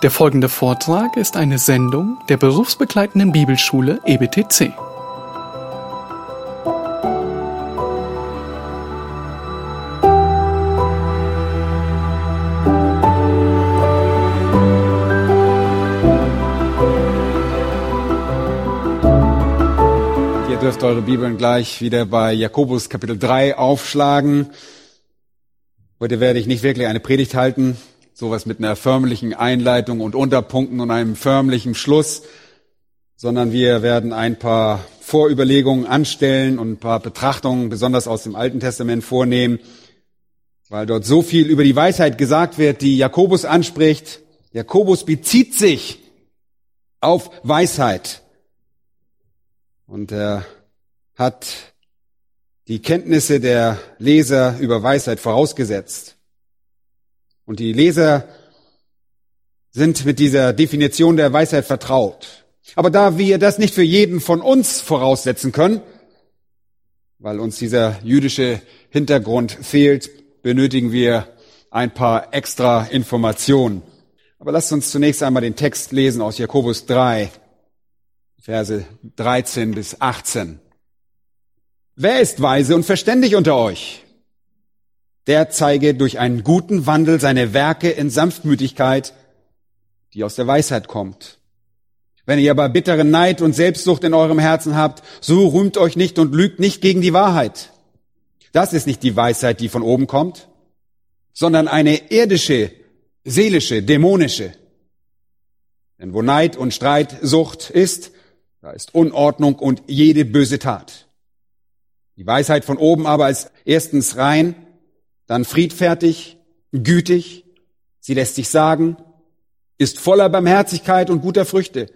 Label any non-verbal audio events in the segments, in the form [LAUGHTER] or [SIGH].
Der folgende Vortrag ist eine Sendung der berufsbegleitenden Bibelschule EBTC. Ihr dürft eure Bibeln gleich wieder bei Jakobus Kapitel 3 aufschlagen. Heute werde ich nicht wirklich eine Predigt halten, sowas mit einer förmlichen Einleitung und Unterpunkten und einem förmlichen Schluss, sondern wir werden ein paar Vorüberlegungen anstellen und ein paar Betrachtungen, besonders aus dem Alten Testament, vornehmen, weil dort so viel über die Weisheit gesagt wird, die Jakobus anspricht. Jakobus bezieht sich auf Weisheit. Und er hat die Kenntnisse der Leser über Weisheit vorausgesetzt. Und die Leser sind mit dieser Definition der Weisheit vertraut. Aber da wir das nicht für jeden von uns voraussetzen können, weil uns dieser jüdische Hintergrund fehlt, benötigen wir ein paar extra Informationen. Aber lasst uns zunächst einmal den Text lesen aus Jakobus 3, Verse 13 bis 18. Wer ist weise und verständig unter euch? Der zeige durch einen guten Wandel seine Werke in Sanftmütigkeit, die aus der Weisheit kommt. Wenn ihr aber bitteren Neid und Selbstsucht in eurem Herzen habt, so rühmt euch nicht und lügt nicht gegen die Wahrheit. Das ist nicht die Weisheit, die von oben kommt, sondern eine irdische, seelische, dämonische. Denn wo Neid und Streitsucht ist, da ist Unordnung und jede böse Tat. Die Weisheit von oben aber ist erstens rein, dann friedfertig, gütig, sie lässt sich sagen, ist voller Barmherzigkeit und guter Früchte,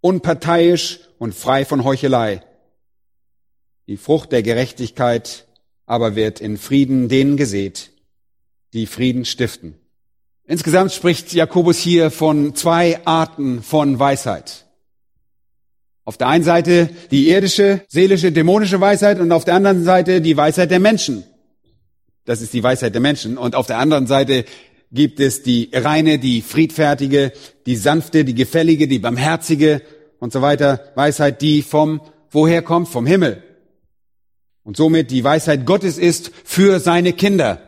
unparteiisch und frei von Heuchelei. Die Frucht der Gerechtigkeit aber wird in Frieden denen gesät, die Frieden stiften. Insgesamt spricht Jakobus hier von zwei Arten von Weisheit. Auf der einen Seite die irdische, seelische, dämonische Weisheit und auf der anderen Seite die Weisheit der Menschen. Das ist die Weisheit der Menschen. Und auf der anderen Seite gibt es die reine, die friedfertige, die sanfte, die gefällige, die barmherzige und so weiter. Weisheit, die vom, woher kommt? Vom Himmel. Und somit die Weisheit Gottes ist für seine Kinder.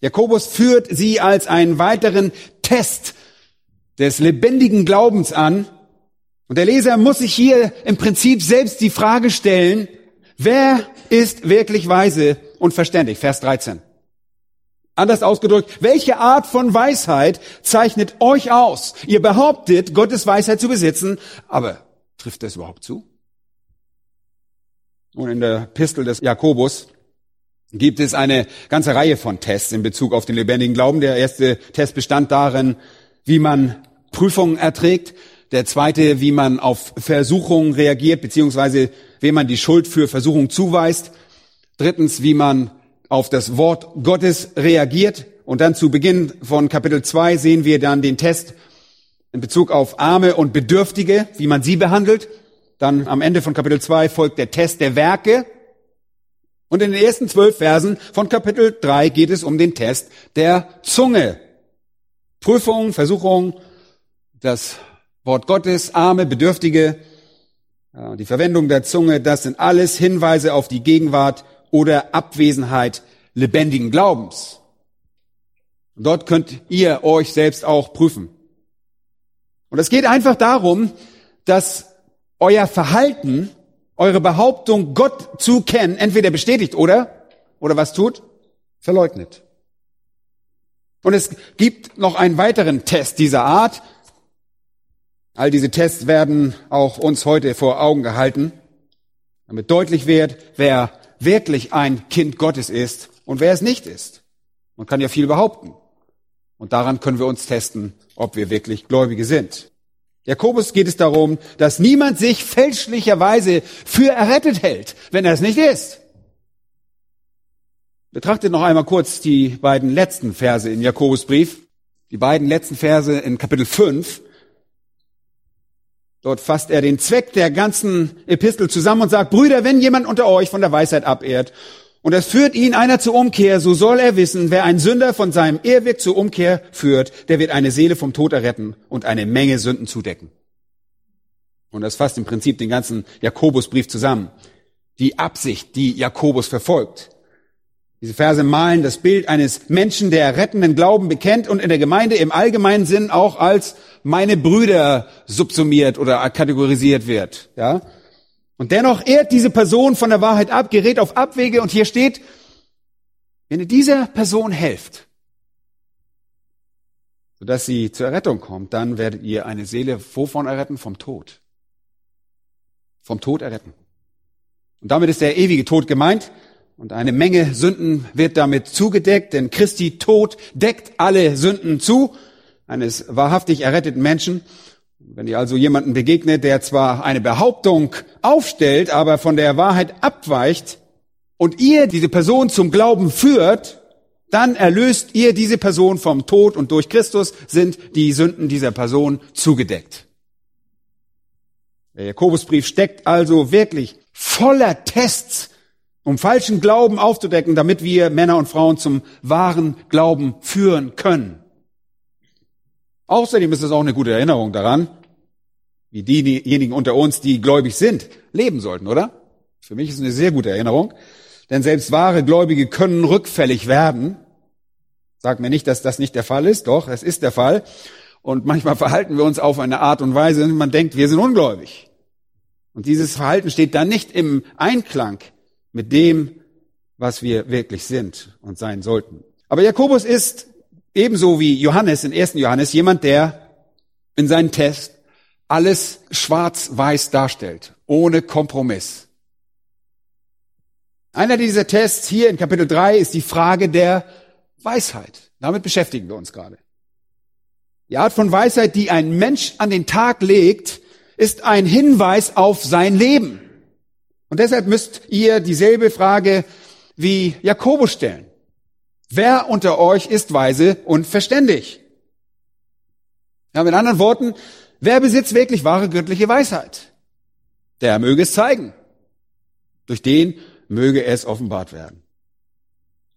Jakobus führt sie als einen weiteren Test des lebendigen Glaubens an, und der Leser muss sich hier im Prinzip selbst die Frage stellen, wer ist wirklich weise und verständig? Vers 13. Anders ausgedrückt, welche Art von Weisheit zeichnet euch aus? Ihr behauptet, Gottes Weisheit zu besitzen, aber trifft das überhaupt zu? Und in der Pistel des Jakobus gibt es eine ganze Reihe von Tests in Bezug auf den lebendigen Glauben. Der erste Test bestand darin, wie man Prüfungen erträgt. Der zweite, wie man auf Versuchungen reagiert, beziehungsweise wem man die Schuld für Versuchung zuweist. Drittens, wie man auf das Wort Gottes reagiert. Und dann zu Beginn von Kapitel 2 sehen wir dann den Test in Bezug auf Arme und Bedürftige, wie man sie behandelt. Dann am Ende von Kapitel 2 folgt der Test der Werke. Und in den ersten zwölf Versen von Kapitel 3 geht es um den Test der Zunge. Prüfung, Versuchung, das Wort Gottes, Arme, Bedürftige, die Verwendung der Zunge, das sind alles Hinweise auf die Gegenwart oder Abwesenheit lebendigen Glaubens. Und dort könnt ihr euch selbst auch prüfen. Und es geht einfach darum, dass euer Verhalten, eure Behauptung, Gott zu kennen, entweder bestätigt oder, oder was tut? Verleugnet. Und es gibt noch einen weiteren Test dieser Art, All diese Tests werden auch uns heute vor Augen gehalten, damit deutlich wird, wer wirklich ein Kind Gottes ist und wer es nicht ist. Man kann ja viel behaupten. Und daran können wir uns testen, ob wir wirklich Gläubige sind. Jakobus geht es darum, dass niemand sich fälschlicherweise für errettet hält, wenn er es nicht ist. Betrachtet noch einmal kurz die beiden letzten Verse in Jakobus Brief. Die beiden letzten Verse in Kapitel 5. Dort fasst er den Zweck der ganzen Epistel zusammen und sagt, Brüder, wenn jemand unter euch von der Weisheit abehrt und es führt ihn einer zur Umkehr, so soll er wissen, wer ein Sünder von seinem Ehrweg zur Umkehr führt, der wird eine Seele vom Tod erretten und eine Menge Sünden zudecken. Und das fasst im Prinzip den ganzen Jakobusbrief zusammen. Die Absicht, die Jakobus verfolgt. Diese Verse malen das Bild eines Menschen, der rettenden Glauben bekennt und in der Gemeinde im allgemeinen Sinn auch als meine Brüder subsumiert oder kategorisiert wird. Ja? Und dennoch ehrt diese Person von der Wahrheit ab, gerät auf Abwege und hier steht, wenn ihr dieser Person helft, sodass sie zur Errettung kommt, dann werdet ihr eine Seele wovon erretten? Vom Tod. Vom Tod erretten. Und damit ist der ewige Tod gemeint. Und eine Menge Sünden wird damit zugedeckt, denn Christi Tod deckt alle Sünden zu, eines wahrhaftig erretteten Menschen. Wenn ihr also jemanden begegnet, der zwar eine Behauptung aufstellt, aber von der Wahrheit abweicht, und ihr diese Person zum Glauben führt, dann erlöst ihr diese Person vom Tod und durch Christus sind die Sünden dieser Person zugedeckt. Der Jakobusbrief steckt also wirklich voller Tests um falschen Glauben aufzudecken, damit wir Männer und Frauen zum wahren Glauben führen können. Außerdem ist es auch eine gute Erinnerung daran, wie diejenigen unter uns, die gläubig sind, leben sollten, oder? Für mich ist es eine sehr gute Erinnerung, denn selbst wahre Gläubige können rückfällig werden. Sag mir nicht, dass das nicht der Fall ist, doch, es ist der Fall. Und manchmal [LAUGHS] verhalten wir uns auf eine Art und Weise, man denkt, wir sind ungläubig. Und dieses Verhalten steht dann nicht im Einklang mit dem, was wir wirklich sind und sein sollten. Aber Jakobus ist ebenso wie Johannes in 1. Johannes jemand, der in seinen Test alles schwarz-weiß darstellt, ohne Kompromiss. Einer dieser Tests hier in Kapitel 3 ist die Frage der Weisheit. Damit beschäftigen wir uns gerade. Die Art von Weisheit, die ein Mensch an den Tag legt, ist ein Hinweis auf sein Leben. Und deshalb müsst ihr dieselbe Frage wie Jakobus stellen. Wer unter euch ist weise und verständig? Ja, mit anderen Worten, wer besitzt wirklich wahre göttliche Weisheit? Der möge es zeigen. Durch den möge es offenbart werden.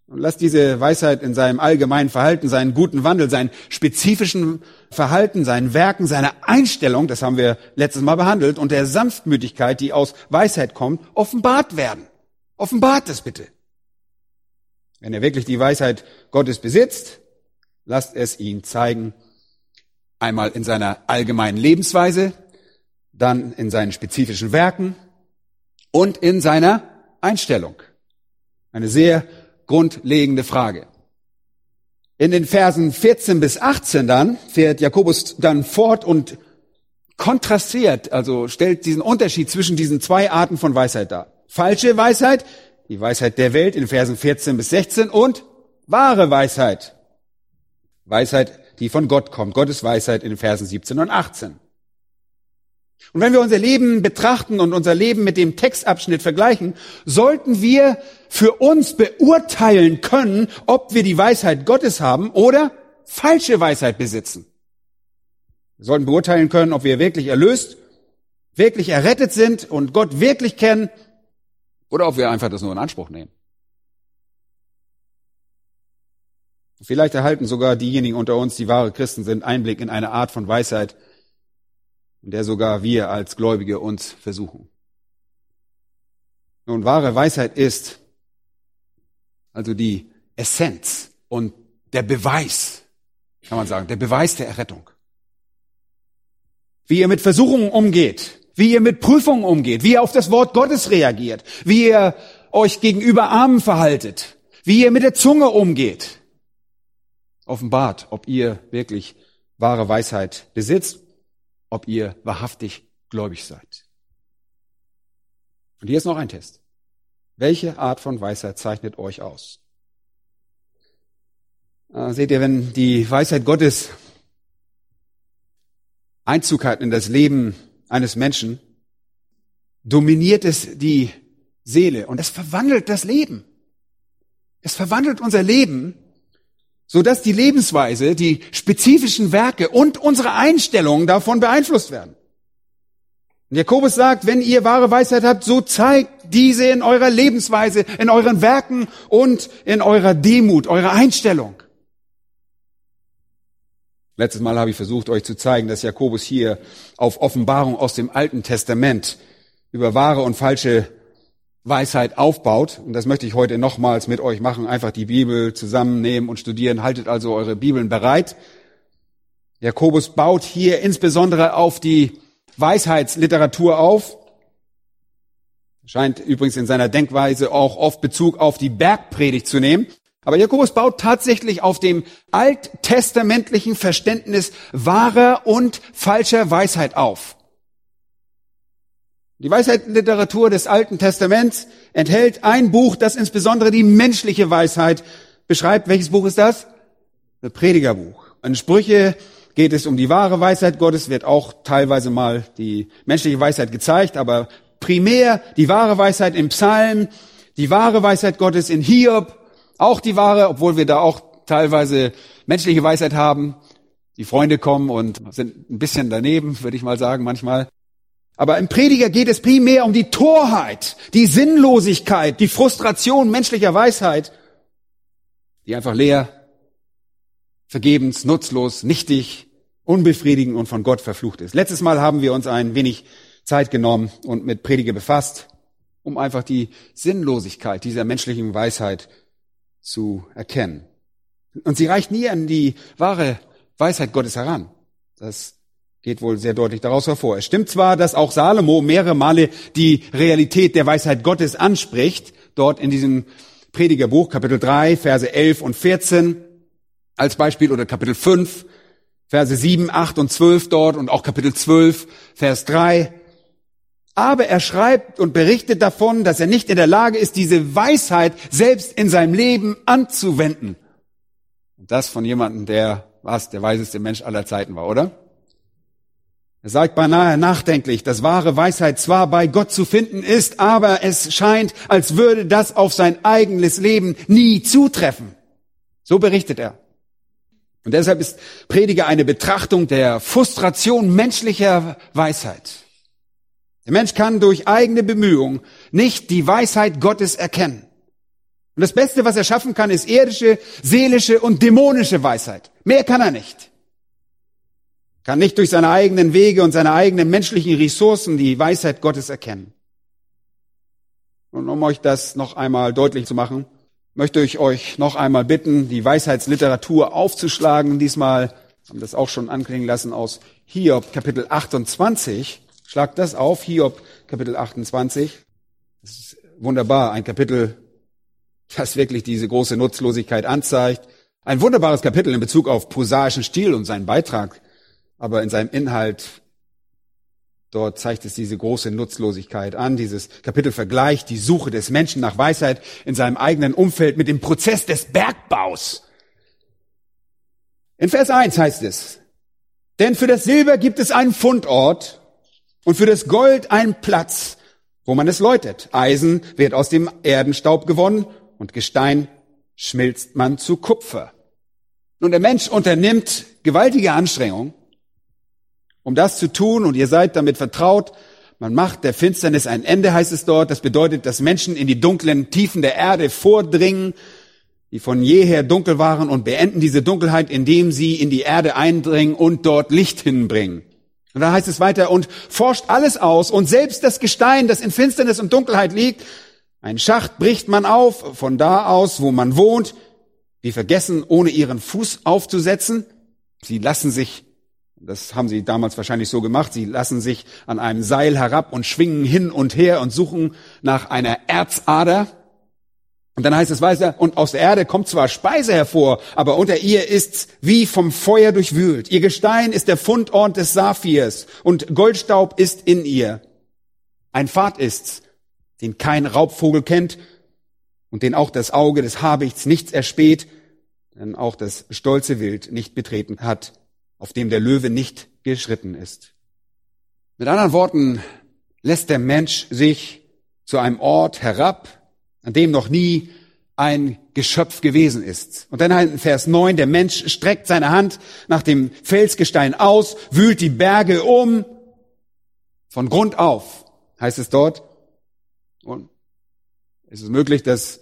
Und lasst diese Weisheit in seinem allgemeinen Verhalten, seinen guten Wandel, seinen spezifischen Verhalten, seinen Werken, seiner Einstellung, das haben wir letztes Mal behandelt, und der Sanftmütigkeit, die aus Weisheit kommt, offenbart werden. Offenbart es bitte. Wenn er wirklich die Weisheit Gottes besitzt, lasst es ihn zeigen. Einmal in seiner allgemeinen Lebensweise, dann in seinen spezifischen Werken und in seiner Einstellung. Eine sehr grundlegende Frage. In den Versen 14 bis 18 dann fährt Jakobus dann fort und kontrastiert, also stellt diesen Unterschied zwischen diesen zwei Arten von Weisheit dar. Falsche Weisheit, die Weisheit der Welt in Versen 14 bis 16 und wahre Weisheit. Weisheit, die von Gott kommt. Gottes Weisheit in Versen 17 und 18. Und wenn wir unser Leben betrachten und unser Leben mit dem Textabschnitt vergleichen, sollten wir für uns beurteilen können, ob wir die Weisheit Gottes haben oder falsche Weisheit besitzen. Wir sollten beurteilen können, ob wir wirklich erlöst, wirklich errettet sind und Gott wirklich kennen oder ob wir einfach das nur in Anspruch nehmen. Vielleicht erhalten sogar diejenigen unter uns, die wahre Christen sind, Einblick in eine Art von Weisheit, in der sogar wir als Gläubige uns versuchen. Nun, wahre Weisheit ist also die Essenz und der Beweis, kann man sagen, der Beweis der Errettung. Wie ihr mit Versuchungen umgeht, wie ihr mit Prüfungen umgeht, wie ihr auf das Wort Gottes reagiert, wie ihr euch gegenüber Armen verhaltet, wie ihr mit der Zunge umgeht, offenbart, ob ihr wirklich wahre Weisheit besitzt ob ihr wahrhaftig gläubig seid. Und hier ist noch ein Test. Welche Art von Weisheit zeichnet euch aus? Äh, seht ihr, wenn die Weisheit Gottes Einzug hat in das Leben eines Menschen, dominiert es die Seele und es verwandelt das Leben. Es verwandelt unser Leben so dass die Lebensweise, die spezifischen Werke und unsere Einstellungen davon beeinflusst werden. Und Jakobus sagt, wenn ihr wahre Weisheit habt, so zeigt diese in eurer Lebensweise, in euren Werken und in eurer Demut, eurer Einstellung. Letztes Mal habe ich versucht, euch zu zeigen, dass Jakobus hier auf Offenbarung aus dem Alten Testament über wahre und falsche Weisheit aufbaut. Und das möchte ich heute nochmals mit euch machen. Einfach die Bibel zusammennehmen und studieren. Haltet also eure Bibeln bereit. Jakobus baut hier insbesondere auf die Weisheitsliteratur auf. Scheint übrigens in seiner Denkweise auch oft Bezug auf die Bergpredigt zu nehmen. Aber Jakobus baut tatsächlich auf dem alttestamentlichen Verständnis wahrer und falscher Weisheit auf. Die Weisheitsliteratur des Alten Testaments enthält ein Buch, das insbesondere die menschliche Weisheit beschreibt. Welches Buch ist das? Das Predigerbuch. In Sprüche geht es um die wahre Weisheit Gottes, wird auch teilweise mal die menschliche Weisheit gezeigt, aber primär die wahre Weisheit im Psalm, die wahre Weisheit Gottes in Hiob, auch die wahre, obwohl wir da auch teilweise menschliche Weisheit haben. Die Freunde kommen und sind ein bisschen daneben, würde ich mal sagen, manchmal. Aber im Prediger geht es primär um die Torheit, die Sinnlosigkeit, die Frustration menschlicher Weisheit, die einfach leer, vergebens, nutzlos, nichtig, unbefriedigend und von Gott verflucht ist. Letztes Mal haben wir uns ein wenig Zeit genommen und mit Prediger befasst, um einfach die Sinnlosigkeit dieser menschlichen Weisheit zu erkennen. Und sie reicht nie an die wahre Weisheit Gottes heran. Das geht wohl sehr deutlich daraus hervor. Es stimmt zwar, dass auch Salomo mehrere Male die Realität der Weisheit Gottes anspricht, dort in diesem Predigerbuch, Kapitel 3, Verse 11 und 14 als Beispiel oder Kapitel 5, Verse 7, 8 und 12 dort und auch Kapitel 12, Vers 3. Aber er schreibt und berichtet davon, dass er nicht in der Lage ist, diese Weisheit selbst in seinem Leben anzuwenden. Und das von jemandem, der was der weiseste Mensch aller Zeiten war, oder? Er sagt beinahe nachdenklich, dass wahre Weisheit zwar bei Gott zu finden ist, aber es scheint, als würde das auf sein eigenes Leben nie zutreffen. So berichtet er. Und deshalb ist Prediger eine Betrachtung der Frustration menschlicher Weisheit. Der Mensch kann durch eigene Bemühungen nicht die Weisheit Gottes erkennen. Und das Beste, was er schaffen kann, ist irdische, seelische und dämonische Weisheit. Mehr kann er nicht. Kann nicht durch seine eigenen Wege und seine eigenen menschlichen Ressourcen die Weisheit Gottes erkennen. Und um euch das noch einmal deutlich zu machen, möchte ich euch noch einmal bitten, die Weisheitsliteratur aufzuschlagen. Diesmal haben wir das auch schon anklingen lassen aus Hiob Kapitel 28. Schlagt das auf, Hiob Kapitel 28. Das ist wunderbar, ein Kapitel, das wirklich diese große Nutzlosigkeit anzeigt. Ein wunderbares Kapitel in Bezug auf prosaischen Stil und seinen Beitrag, aber in seinem Inhalt Dort zeigt es diese große Nutzlosigkeit an. Dieses Kapitel vergleicht die Suche des Menschen nach Weisheit in seinem eigenen Umfeld mit dem Prozess des Bergbaus. In Vers 1 heißt es, denn für das Silber gibt es einen Fundort und für das Gold einen Platz, wo man es läutet. Eisen wird aus dem Erdenstaub gewonnen und Gestein schmilzt man zu Kupfer. Nun, der Mensch unternimmt gewaltige Anstrengungen, um das zu tun und ihr seid damit vertraut. Man macht der Finsternis ein Ende, heißt es dort. Das bedeutet, dass Menschen in die dunklen Tiefen der Erde vordringen, die von jeher dunkel waren und beenden diese Dunkelheit, indem sie in die Erde eindringen und dort Licht hinbringen. Und da heißt es weiter, und forscht alles aus und selbst das Gestein, das in Finsternis und Dunkelheit liegt, ein Schacht bricht man auf, von da aus, wo man wohnt, die vergessen, ohne ihren Fuß aufzusetzen. Sie lassen sich, das haben sie damals wahrscheinlich so gemacht, sie lassen sich an einem Seil herab und schwingen hin und her und suchen nach einer Erzader. Und dann heißt es weiter, und aus der Erde kommt zwar Speise hervor, aber unter ihr ist's wie vom Feuer durchwühlt. Ihr Gestein ist der Fundort des Saphirs und Goldstaub ist in ihr. Ein Pfad ist's, den kein Raubvogel kennt und den auch das Auge des Habichts nichts erspäht, denn auch das stolze Wild nicht betreten hat, auf dem der Löwe nicht geschritten ist. Mit anderen Worten lässt der Mensch sich zu einem Ort herab, an dem noch nie ein Geschöpf gewesen ist. Und dann in Vers 9, der Mensch streckt seine Hand nach dem Felsgestein aus, wühlt die Berge um, von Grund auf, heißt es dort. Und Ist es möglich, dass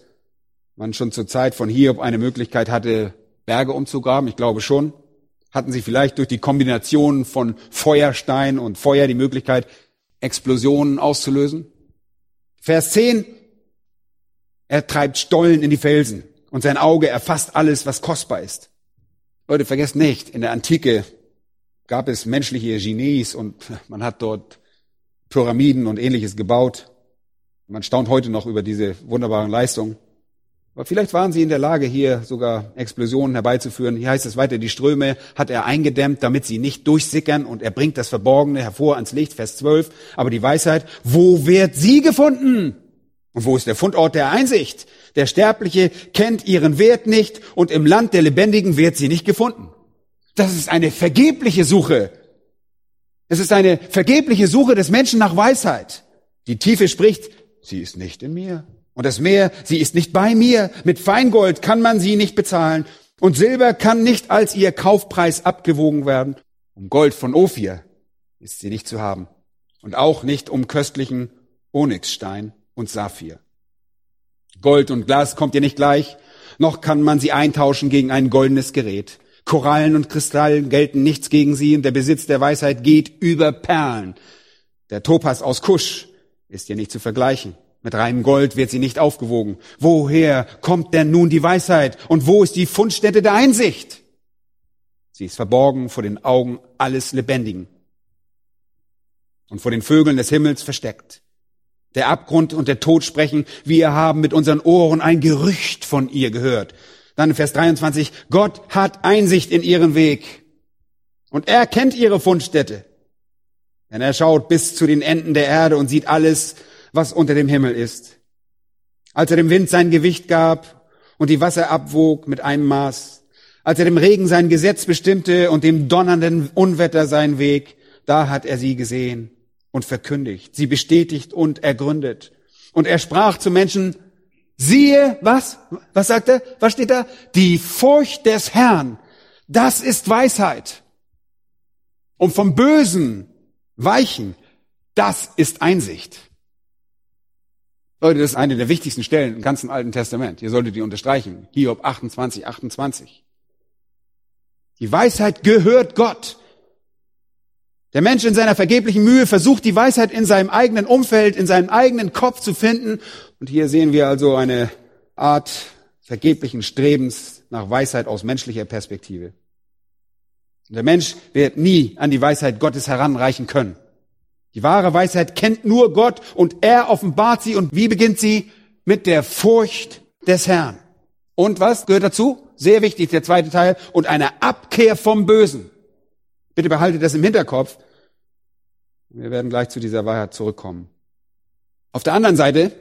man schon zur Zeit von Hiob eine Möglichkeit hatte, Berge umzugraben? Ich glaube schon. Hatten sie vielleicht durch die Kombination von Feuerstein und Feuer die Möglichkeit, Explosionen auszulösen? Vers 10. Er treibt Stollen in die Felsen und sein Auge erfasst alles, was kostbar ist. Leute, vergesst nicht, in der Antike gab es menschliche Genies und man hat dort Pyramiden und ähnliches gebaut. Man staunt heute noch über diese wunderbaren Leistungen. Aber vielleicht waren sie in der Lage, hier sogar Explosionen herbeizuführen. Hier heißt es weiter, die Ströme hat er eingedämmt, damit sie nicht durchsickern und er bringt das Verborgene hervor ans Licht, Vers 12. Aber die Weisheit, wo wird sie gefunden? Und wo ist der Fundort der Einsicht? Der Sterbliche kennt ihren Wert nicht und im Land der Lebendigen wird sie nicht gefunden. Das ist eine vergebliche Suche. Es ist eine vergebliche Suche des Menschen nach Weisheit. Die Tiefe spricht, sie ist nicht in mir. Und das Meer, sie ist nicht bei mir. Mit Feingold kann man sie nicht bezahlen. Und Silber kann nicht als ihr Kaufpreis abgewogen werden. Um Gold von Ophir ist sie nicht zu haben. Und auch nicht um köstlichen Onyxstein und Saphir. Gold und Glas kommt ihr nicht gleich, noch kann man sie eintauschen gegen ein goldenes Gerät. Korallen und Kristallen gelten nichts gegen sie und der Besitz der Weisheit geht über Perlen. Der Topas aus Kusch ist ihr nicht zu vergleichen. Mit reinem Gold wird sie nicht aufgewogen. Woher kommt denn nun die Weisheit und wo ist die Fundstätte der Einsicht? Sie ist verborgen vor den Augen alles Lebendigen und vor den Vögeln des Himmels versteckt. Der Abgrund und der Tod sprechen, wir haben mit unseren Ohren ein Gerücht von ihr gehört. Dann in Vers 23, Gott hat Einsicht in ihren Weg und er kennt ihre Fundstätte. Denn er schaut bis zu den Enden der Erde und sieht alles, was unter dem Himmel ist. Als er dem Wind sein Gewicht gab und die Wasser abwog mit einem Maß, als er dem Regen sein Gesetz bestimmte und dem donnernden Unwetter seinen Weg, da hat er sie gesehen und verkündigt, sie bestätigt und ergründet. Und er sprach zu Menschen, siehe, was? Was sagt er? Was steht da? Die Furcht des Herrn, das ist Weisheit. Und vom Bösen weichen, das ist Einsicht. Leute, das ist eine der wichtigsten Stellen im ganzen Alten Testament. Ihr solltet die unterstreichen. Hiob 28, 28. Die Weisheit gehört Gott. Der Mensch in seiner vergeblichen Mühe versucht die Weisheit in seinem eigenen Umfeld, in seinem eigenen Kopf zu finden. Und hier sehen wir also eine Art vergeblichen Strebens nach Weisheit aus menschlicher Perspektive. Und der Mensch wird nie an die Weisheit Gottes heranreichen können. Die wahre Weisheit kennt nur Gott und er offenbart sie. Und wie beginnt sie? Mit der Furcht des Herrn. Und was gehört dazu? Sehr wichtig, der zweite Teil. Und eine Abkehr vom Bösen. Bitte behaltet das im Hinterkopf. Wir werden gleich zu dieser Wahrheit zurückkommen. Auf der anderen Seite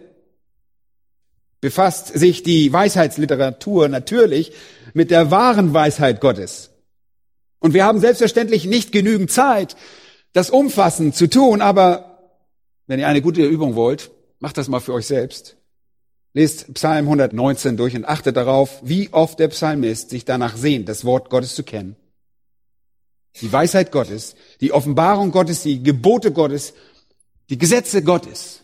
befasst sich die Weisheitsliteratur natürlich mit der wahren Weisheit Gottes. Und wir haben selbstverständlich nicht genügend Zeit, das umfassend zu tun, aber wenn ihr eine gute Übung wollt, macht das mal für euch selbst. Lest Psalm 119 durch und achtet darauf, wie oft der Psalmist sich danach sehnt, das Wort Gottes zu kennen die Weisheit Gottes, die Offenbarung Gottes, die Gebote Gottes, die Gesetze Gottes.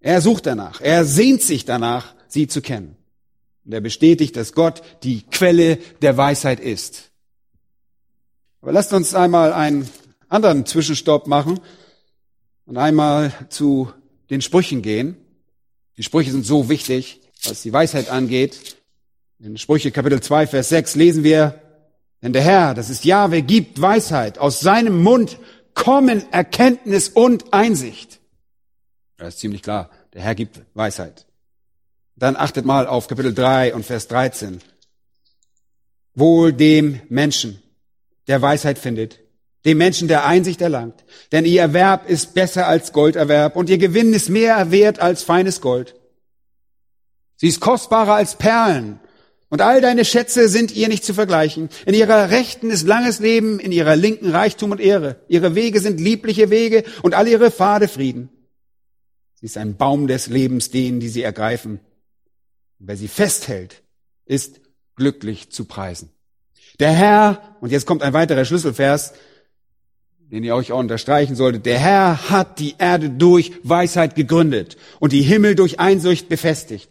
Er sucht danach, er sehnt sich danach, sie zu kennen. Und er bestätigt, dass Gott die Quelle der Weisheit ist. Aber lasst uns einmal einen anderen Zwischenstopp machen und einmal zu den Sprüchen gehen. Die Sprüche sind so wichtig, was die Weisheit angeht. In Sprüche Kapitel 2, Vers 6 lesen wir, denn der Herr, das ist Jahwe, gibt Weisheit. Aus seinem Mund kommen Erkenntnis und Einsicht. Das ist ziemlich klar. Der Herr gibt Weisheit. Dann achtet mal auf Kapitel 3 und Vers 13. Wohl dem Menschen, der Weisheit findet, dem Menschen, der Einsicht erlangt. Denn ihr Erwerb ist besser als Golderwerb und ihr Gewinn ist mehr wert als feines Gold. Sie ist kostbarer als Perlen und all deine Schätze sind ihr nicht zu vergleichen. In ihrer Rechten ist langes Leben, in ihrer Linken Reichtum und Ehre. Ihre Wege sind liebliche Wege und all ihre Pfade Frieden. Sie ist ein Baum des Lebens denen, die sie ergreifen. Und wer sie festhält, ist glücklich zu preisen. Der Herr, und jetzt kommt ein weiterer Schlüsselvers, den ihr euch auch unterstreichen solltet. Der Herr hat die Erde durch Weisheit gegründet und die Himmel durch Einsicht befestigt.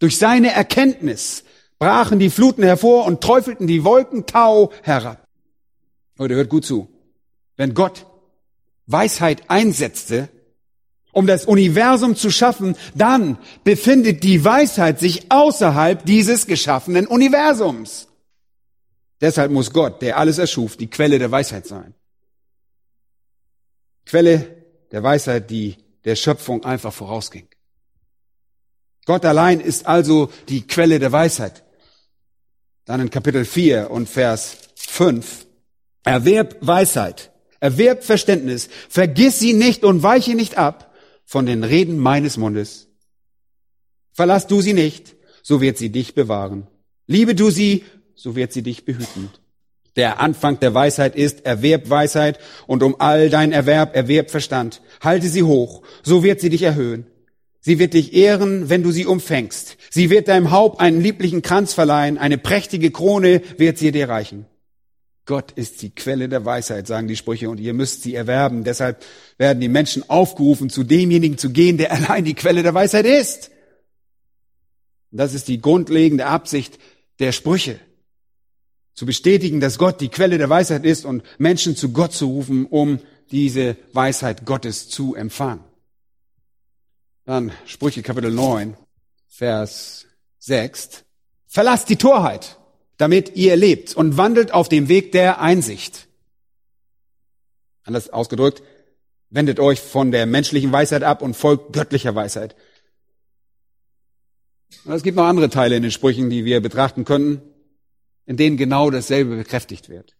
Durch seine Erkenntnis brachen die Fluten hervor und träufelten die Wolken Tau herab. Leute, hört gut zu. Wenn Gott Weisheit einsetzte, um das Universum zu schaffen, dann befindet die Weisheit sich außerhalb dieses geschaffenen Universums. Deshalb muss Gott, der alles erschuf, die Quelle der Weisheit sein. Quelle der Weisheit, die der Schöpfung einfach vorausging. Gott allein ist also die Quelle der Weisheit. Dann in Kapitel 4 und Vers 5. Erwerb Weisheit, erwerb Verständnis, vergiss sie nicht und weiche nicht ab von den Reden meines Mundes. Verlass du sie nicht, so wird sie dich bewahren. Liebe du sie, so wird sie dich behüten. Der Anfang der Weisheit ist, erwerb Weisheit und um all dein Erwerb erwerb Verstand. Halte sie hoch, so wird sie dich erhöhen. Sie wird dich ehren, wenn du sie umfängst. Sie wird deinem Haupt einen lieblichen Kranz verleihen, eine prächtige Krone wird sie dir reichen. Gott ist die Quelle der Weisheit, sagen die Sprüche, und ihr müsst sie erwerben. Deshalb werden die Menschen aufgerufen, zu demjenigen zu gehen, der allein die Quelle der Weisheit ist. Das ist die grundlegende Absicht der Sprüche. Zu bestätigen, dass Gott die Quelle der Weisheit ist und Menschen zu Gott zu rufen, um diese Weisheit Gottes zu empfangen. Dann Sprüche Kapitel 9, Vers 6. Verlasst die Torheit, damit ihr lebt und wandelt auf dem Weg der Einsicht. Anders ausgedrückt, wendet euch von der menschlichen Weisheit ab und folgt göttlicher Weisheit. Und es gibt noch andere Teile in den Sprüchen, die wir betrachten könnten, in denen genau dasselbe bekräftigt wird.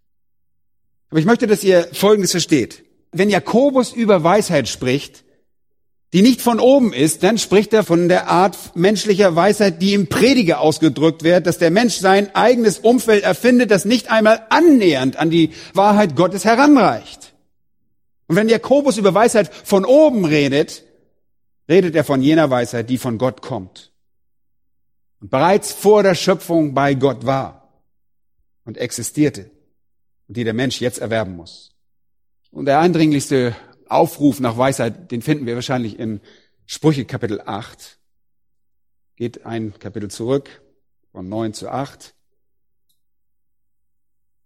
Aber ich möchte, dass ihr Folgendes versteht. Wenn Jakobus über Weisheit spricht, die nicht von oben ist, dann spricht er von der Art menschlicher Weisheit, die im Prediger ausgedrückt wird, dass der Mensch sein eigenes Umfeld erfindet, das nicht einmal annähernd an die Wahrheit Gottes heranreicht. Und wenn Jakobus über Weisheit von oben redet, redet er von jener Weisheit, die von Gott kommt und bereits vor der Schöpfung bei Gott war und existierte und die der Mensch jetzt erwerben muss. Und der eindringlichste Aufruf nach Weisheit, den finden wir wahrscheinlich in Sprüche Kapitel 8. Geht ein Kapitel zurück, von 9 zu 8.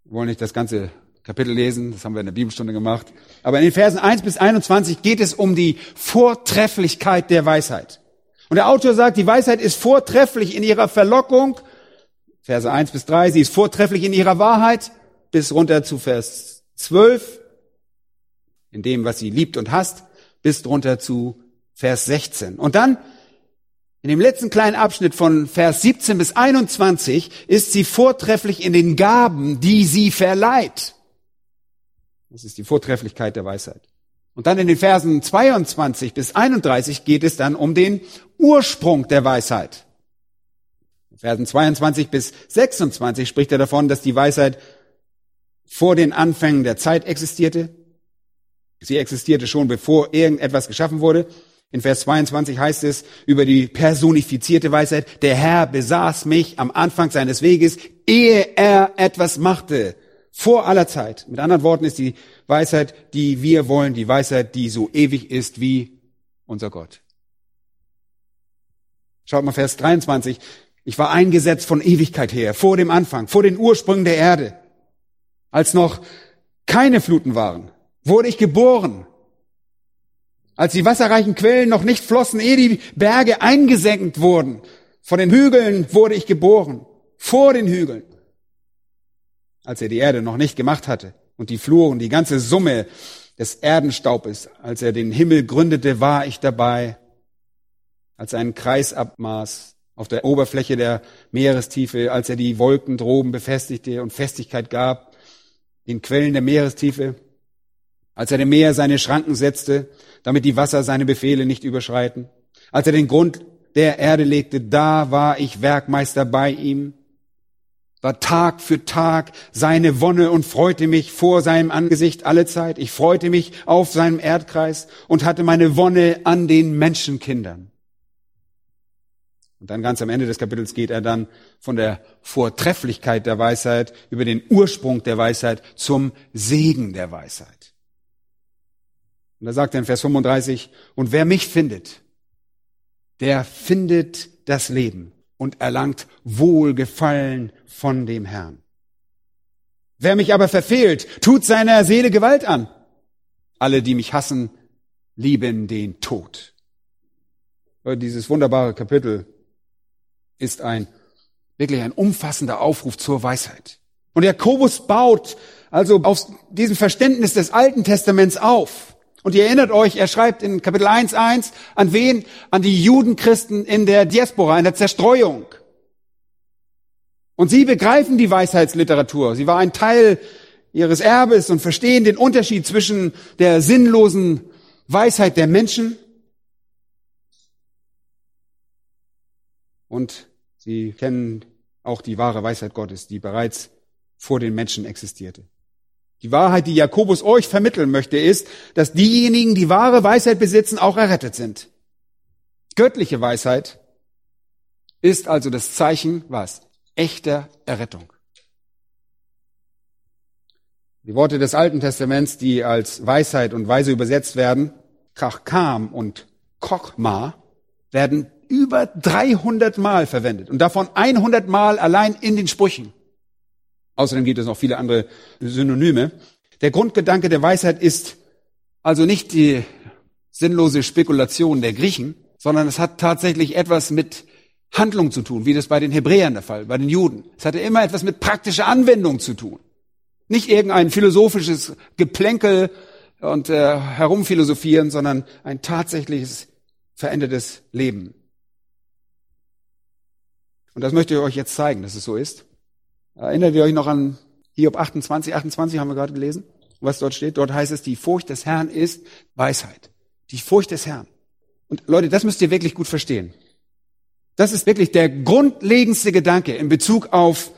Wir wollen nicht das ganze Kapitel lesen, das haben wir in der Bibelstunde gemacht. Aber in den Versen 1 bis 21 geht es um die Vortrefflichkeit der Weisheit. Und der Autor sagt, die Weisheit ist vortrefflich in ihrer Verlockung, Verse 1 bis 3, sie ist vortrefflich in ihrer Wahrheit, bis runter zu Vers 12 in dem, was sie liebt und hasst, bis drunter zu Vers 16. Und dann, in dem letzten kleinen Abschnitt von Vers 17 bis 21, ist sie vortrefflich in den Gaben, die sie verleiht. Das ist die Vortrefflichkeit der Weisheit. Und dann in den Versen 22 bis 31 geht es dann um den Ursprung der Weisheit. In Versen 22 bis 26 spricht er davon, dass die Weisheit vor den Anfängen der Zeit existierte, Sie existierte schon, bevor irgendetwas geschaffen wurde. In Vers 22 heißt es über die personifizierte Weisheit, der Herr besaß mich am Anfang seines Weges, ehe er etwas machte, vor aller Zeit. Mit anderen Worten ist die Weisheit, die wir wollen, die Weisheit, die so ewig ist wie unser Gott. Schaut mal Vers 23. Ich war eingesetzt von Ewigkeit her, vor dem Anfang, vor den Ursprüngen der Erde, als noch keine Fluten waren wurde ich geboren. Als die wasserreichen Quellen noch nicht flossen, ehe die Berge eingesenkt wurden. Von den Hügeln wurde ich geboren. Vor den Hügeln. Als er die Erde noch nicht gemacht hatte und die Fluren, die ganze Summe des Erdenstaubes, als er den Himmel gründete, war ich dabei. Als ein Kreisabmaß auf der Oberfläche der Meerestiefe, als er die Wolken droben befestigte und Festigkeit gab, den Quellen der Meerestiefe, als er dem Meer seine Schranken setzte, damit die Wasser seine Befehle nicht überschreiten, als er den Grund der Erde legte, da war ich Werkmeister bei ihm, war Tag für Tag seine Wonne und freute mich vor seinem Angesicht alle Zeit. Ich freute mich auf seinem Erdkreis und hatte meine Wonne an den Menschenkindern. Und dann ganz am Ende des Kapitels geht er dann von der Vortrefflichkeit der Weisheit über den Ursprung der Weisheit zum Segen der Weisheit. Und da sagt er in Vers 35, und wer mich findet, der findet das Leben und erlangt Wohlgefallen von dem Herrn. Wer mich aber verfehlt, tut seiner Seele Gewalt an. Alle, die mich hassen, lieben den Tod. Dieses wunderbare Kapitel ist ein wirklich ein umfassender Aufruf zur Weisheit. Und Jakobus baut also auf diesem Verständnis des Alten Testaments auf. Und ihr erinnert euch, er schreibt in Kapitel 1.1 an wen? An die Judenchristen in der Diaspora, in der Zerstreuung. Und sie begreifen die Weisheitsliteratur. Sie war ein Teil ihres Erbes und verstehen den Unterschied zwischen der sinnlosen Weisheit der Menschen und sie kennen auch die wahre Weisheit Gottes, die bereits vor den Menschen existierte. Die Wahrheit, die Jakobus euch vermitteln möchte, ist, dass diejenigen, die wahre Weisheit besitzen, auch errettet sind. Göttliche Weisheit ist also das Zeichen, was? Echter Errettung. Die Worte des Alten Testaments, die als Weisheit und Weise übersetzt werden, Kachkam und Kokma, werden über 300 Mal verwendet und davon 100 Mal allein in den Sprüchen. Außerdem gibt es noch viele andere Synonyme. Der Grundgedanke der Weisheit ist also nicht die sinnlose Spekulation der Griechen, sondern es hat tatsächlich etwas mit Handlung zu tun, wie das bei den Hebräern der Fall, bei den Juden. Es hatte immer etwas mit praktischer Anwendung zu tun. Nicht irgendein philosophisches Geplänkel und äh, herumphilosophieren, sondern ein tatsächliches verändertes Leben. Und das möchte ich euch jetzt zeigen, dass es so ist. Erinnert ihr euch noch an Hiob 28, 28 haben wir gerade gelesen, was dort steht? Dort heißt es, die Furcht des Herrn ist Weisheit. Die Furcht des Herrn. Und Leute, das müsst ihr wirklich gut verstehen. Das ist wirklich der grundlegendste Gedanke in Bezug auf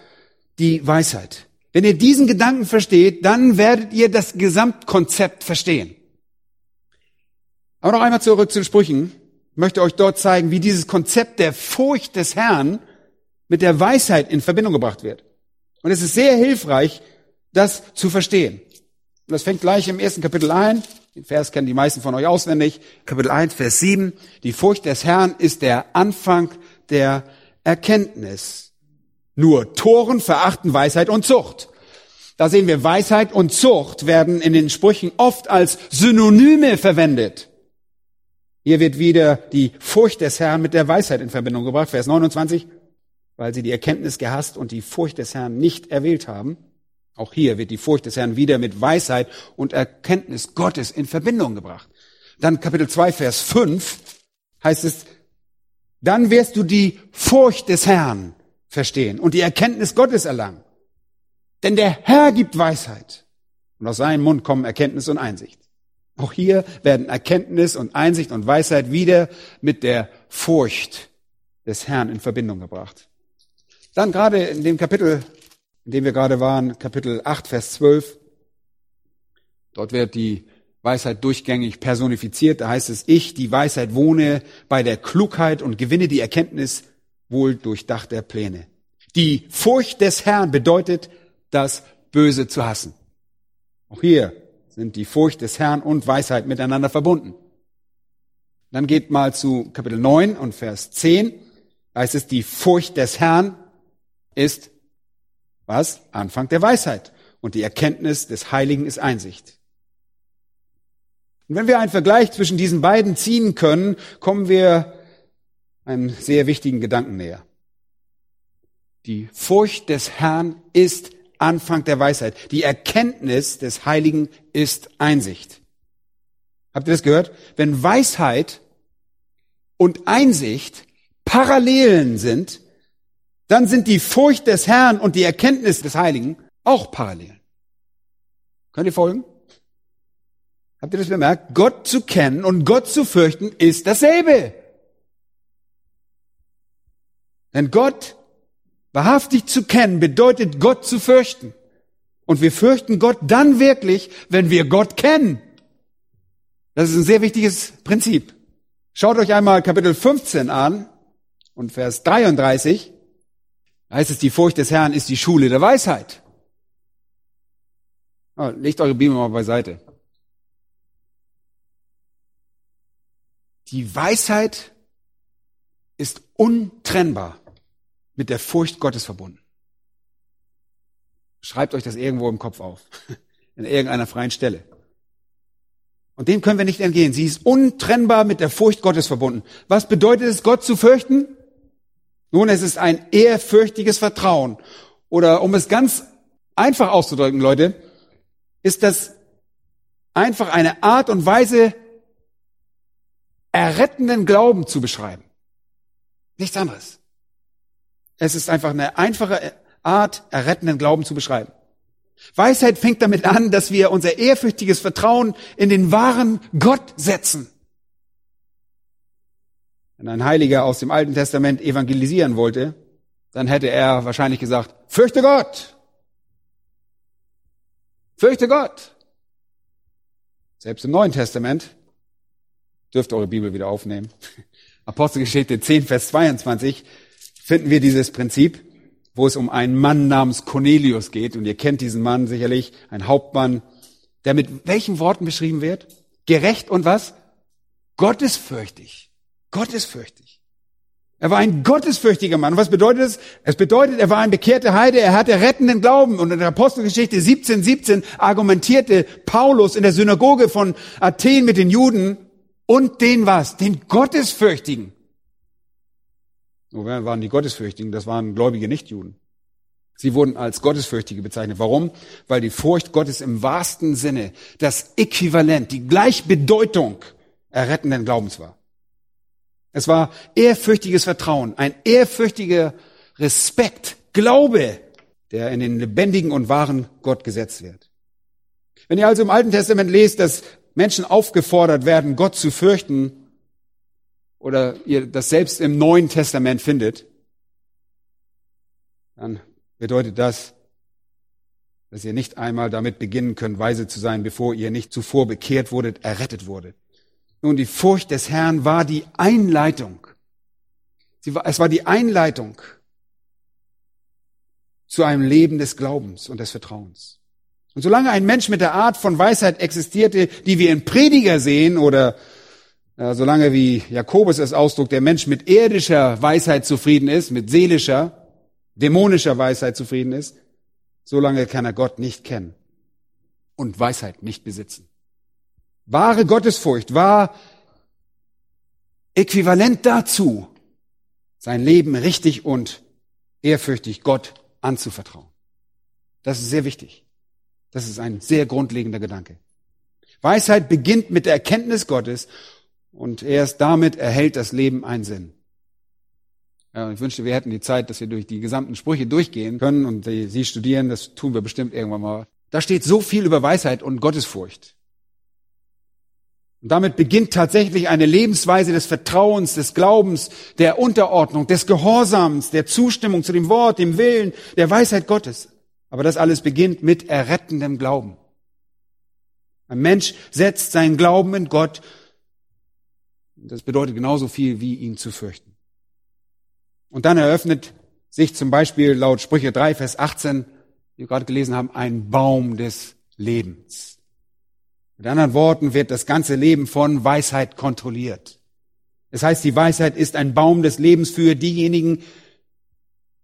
die Weisheit. Wenn ihr diesen Gedanken versteht, dann werdet ihr das Gesamtkonzept verstehen. Aber noch einmal zurück zu den Sprüchen. Ich möchte euch dort zeigen, wie dieses Konzept der Furcht des Herrn mit der Weisheit in Verbindung gebracht wird. Und es ist sehr hilfreich, das zu verstehen. Und das fängt gleich im ersten Kapitel ein. Den Vers kennen die meisten von euch auswendig. Kapitel 1, Vers 7. Die Furcht des Herrn ist der Anfang der Erkenntnis. Nur Toren verachten Weisheit und Zucht. Da sehen wir, Weisheit und Zucht werden in den Sprüchen oft als Synonyme verwendet. Hier wird wieder die Furcht des Herrn mit der Weisheit in Verbindung gebracht. Vers 29 weil sie die Erkenntnis gehasst und die Furcht des Herrn nicht erwählt haben. Auch hier wird die Furcht des Herrn wieder mit Weisheit und Erkenntnis Gottes in Verbindung gebracht. Dann Kapitel 2, Vers 5 heißt es, dann wirst du die Furcht des Herrn verstehen und die Erkenntnis Gottes erlangen. Denn der Herr gibt Weisheit und aus seinem Mund kommen Erkenntnis und Einsicht. Auch hier werden Erkenntnis und Einsicht und Weisheit wieder mit der Furcht des Herrn in Verbindung gebracht. Dann gerade in dem Kapitel, in dem wir gerade waren, Kapitel 8, Vers 12, dort wird die Weisheit durchgängig personifiziert. Da heißt es, ich, die Weisheit, wohne bei der Klugheit und gewinne die Erkenntnis wohl durchdachter Pläne. Die Furcht des Herrn bedeutet, das Böse zu hassen. Auch hier sind die Furcht des Herrn und Weisheit miteinander verbunden. Dann geht mal zu Kapitel 9 und Vers 10. Da heißt es, die Furcht des Herrn ist was? Anfang der Weisheit. Und die Erkenntnis des Heiligen ist Einsicht. Und wenn wir einen Vergleich zwischen diesen beiden ziehen können, kommen wir einem sehr wichtigen Gedanken näher. Die Furcht des Herrn ist Anfang der Weisheit. Die Erkenntnis des Heiligen ist Einsicht. Habt ihr das gehört? Wenn Weisheit und Einsicht Parallelen sind, dann sind die Furcht des Herrn und die Erkenntnis des Heiligen auch parallel. Könnt ihr folgen? Habt ihr das bemerkt? Gott zu kennen und Gott zu fürchten ist dasselbe. Denn Gott wahrhaftig zu kennen bedeutet Gott zu fürchten. Und wir fürchten Gott dann wirklich, wenn wir Gott kennen. Das ist ein sehr wichtiges Prinzip. Schaut euch einmal Kapitel 15 an und Vers 33. Da heißt es, die Furcht des Herrn ist die Schule der Weisheit. Oh, legt eure Bibel mal beiseite. Die Weisheit ist untrennbar mit der Furcht Gottes verbunden. Schreibt euch das irgendwo im Kopf auf, [LAUGHS] in irgendeiner freien Stelle. Und dem können wir nicht entgehen. Sie ist untrennbar mit der Furcht Gottes verbunden. Was bedeutet es, Gott zu fürchten? Nun, es ist ein ehrfürchtiges Vertrauen. Oder um es ganz einfach auszudrücken, Leute, ist das einfach eine Art und Weise, errettenden Glauben zu beschreiben. Nichts anderes. Es ist einfach eine einfache Art, errettenden Glauben zu beschreiben. Weisheit fängt damit an, dass wir unser ehrfürchtiges Vertrauen in den wahren Gott setzen. Wenn ein Heiliger aus dem Alten Testament evangelisieren wollte, dann hätte er wahrscheinlich gesagt, fürchte Gott. Fürchte Gott. Selbst im Neuen Testament dürft eure Bibel wieder aufnehmen. [LAUGHS] Apostelgeschichte 10, Vers 22 finden wir dieses Prinzip, wo es um einen Mann namens Cornelius geht. Und ihr kennt diesen Mann sicherlich, ein Hauptmann, der mit welchen Worten beschrieben wird? Gerecht und was? Gottesfürchtig. Gottesfürchtig. Er war ein gottesfürchtiger Mann. Und was bedeutet es? Es bedeutet, er war ein bekehrter Heide, er hatte rettenden Glauben. Und in der Apostelgeschichte 17, 17 argumentierte Paulus in der Synagoge von Athen mit den Juden und den was? Den Gottesfürchtigen. Wo waren die Gottesfürchtigen? Das waren gläubige Nichtjuden. Sie wurden als Gottesfürchtige bezeichnet. Warum? Weil die Furcht Gottes im wahrsten Sinne das Äquivalent, die Gleichbedeutung errettenden Glaubens war. Es war ehrfürchtiges Vertrauen, ein ehrfürchtiger Respekt, Glaube, der in den lebendigen und wahren Gott gesetzt wird. Wenn ihr also im Alten Testament lest, dass Menschen aufgefordert werden, Gott zu fürchten, oder ihr das selbst im Neuen Testament findet, dann bedeutet das, dass ihr nicht einmal damit beginnen könnt, weise zu sein, bevor ihr nicht zuvor bekehrt wurdet, errettet wurdet. Nun, die Furcht des Herrn war die Einleitung. Sie war, es war die Einleitung zu einem Leben des Glaubens und des Vertrauens. Und solange ein Mensch mit der Art von Weisheit existierte, die wir in Prediger sehen oder äh, solange wie Jakobus es ausdruckt, der Mensch mit irdischer Weisheit zufrieden ist, mit seelischer, dämonischer Weisheit zufrieden ist, solange kann er Gott nicht kennen und Weisheit nicht besitzen. Wahre Gottesfurcht war äquivalent dazu, sein Leben richtig und ehrfürchtig Gott anzuvertrauen. Das ist sehr wichtig. Das ist ein sehr grundlegender Gedanke. Weisheit beginnt mit der Erkenntnis Gottes und erst damit erhält das Leben einen Sinn. Ja, ich wünschte, wir hätten die Zeit, dass wir durch die gesamten Sprüche durchgehen können und sie studieren. Das tun wir bestimmt irgendwann mal. Da steht so viel über Weisheit und Gottesfurcht. Und damit beginnt tatsächlich eine Lebensweise des Vertrauens, des Glaubens, der Unterordnung, des Gehorsams, der Zustimmung zu dem Wort, dem Willen, der Weisheit Gottes. Aber das alles beginnt mit errettendem Glauben. Ein Mensch setzt seinen Glauben in Gott. Das bedeutet genauso viel wie ihn zu fürchten. Und dann eröffnet sich zum Beispiel laut Sprüche 3, Vers 18, wie wir gerade gelesen haben, ein Baum des Lebens. Mit anderen Worten wird das ganze Leben von Weisheit kontrolliert. Das heißt, die Weisheit ist ein Baum des Lebens für diejenigen,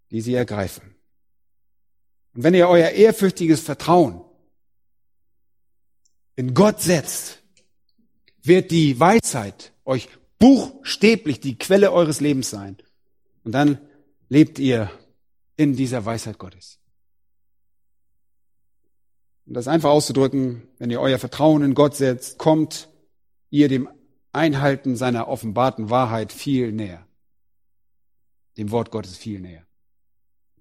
die sie ergreifen. Und wenn ihr euer ehrfürchtiges Vertrauen in Gott setzt, wird die Weisheit euch buchstäblich die Quelle eures Lebens sein. Und dann lebt ihr in dieser Weisheit Gottes. Um das einfach auszudrücken, wenn ihr euer Vertrauen in Gott setzt, kommt ihr dem Einhalten seiner offenbarten Wahrheit viel näher. Dem Wort Gottes viel näher.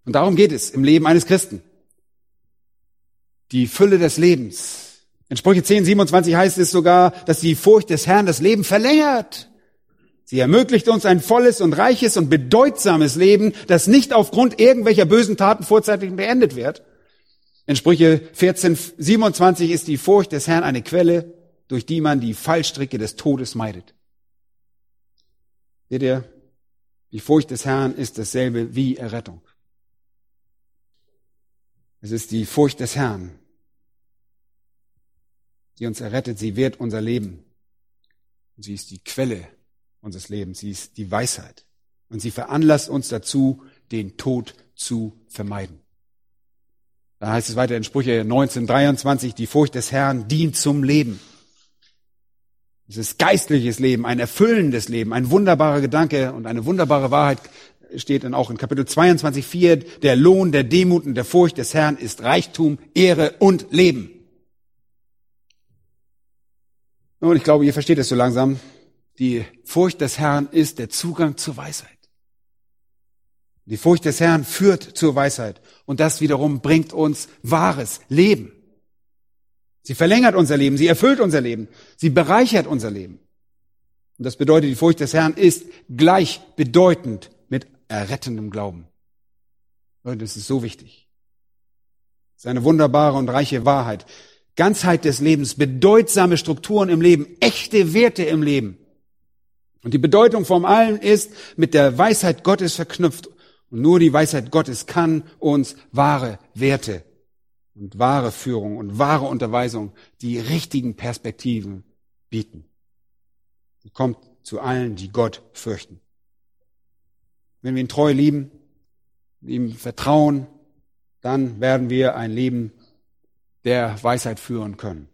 Und darum geht es im Leben eines Christen. Die Fülle des Lebens. In Sprüche 10, 27 heißt es sogar, dass die Furcht des Herrn das Leben verlängert. Sie ermöglicht uns ein volles und reiches und bedeutsames Leben, das nicht aufgrund irgendwelcher bösen Taten vorzeitig beendet wird, in Sprüche 14, 27 ist die Furcht des Herrn eine Quelle, durch die man die Fallstricke des Todes meidet. Seht ihr, die Furcht des Herrn ist dasselbe wie Errettung. Es ist die Furcht des Herrn, die uns errettet. Sie wehrt unser Leben. Sie ist die Quelle unseres Lebens. Sie ist die Weisheit. Und sie veranlasst uns dazu, den Tod zu vermeiden. Da heißt es weiter in Sprüche 1923, die Furcht des Herrn dient zum Leben. Es ist geistliches Leben, ein erfüllendes Leben, ein wunderbarer Gedanke und eine wunderbare Wahrheit steht dann auch in Kapitel 22, 4, der Lohn der Demut und der Furcht des Herrn ist Reichtum, Ehre und Leben. Und ich glaube, ihr versteht es so langsam. Die Furcht des Herrn ist der Zugang zur Weisheit. Die Furcht des Herrn führt zur Weisheit. Und das wiederum bringt uns wahres Leben. Sie verlängert unser Leben, sie erfüllt unser Leben, sie bereichert unser Leben. Und das bedeutet, die Furcht des Herrn ist gleichbedeutend mit errettendem Glauben. Und das ist so wichtig. Das ist eine wunderbare und reiche Wahrheit. Ganzheit des Lebens, bedeutsame Strukturen im Leben, echte Werte im Leben. Und die Bedeutung von allem ist mit der Weisheit Gottes verknüpft. Und nur die Weisheit Gottes kann uns wahre Werte und wahre Führung und wahre Unterweisung die richtigen Perspektiven bieten. Sie kommt zu allen, die Gott fürchten. Wenn wir ihn treu lieben, ihm vertrauen, dann werden wir ein Leben der Weisheit führen können.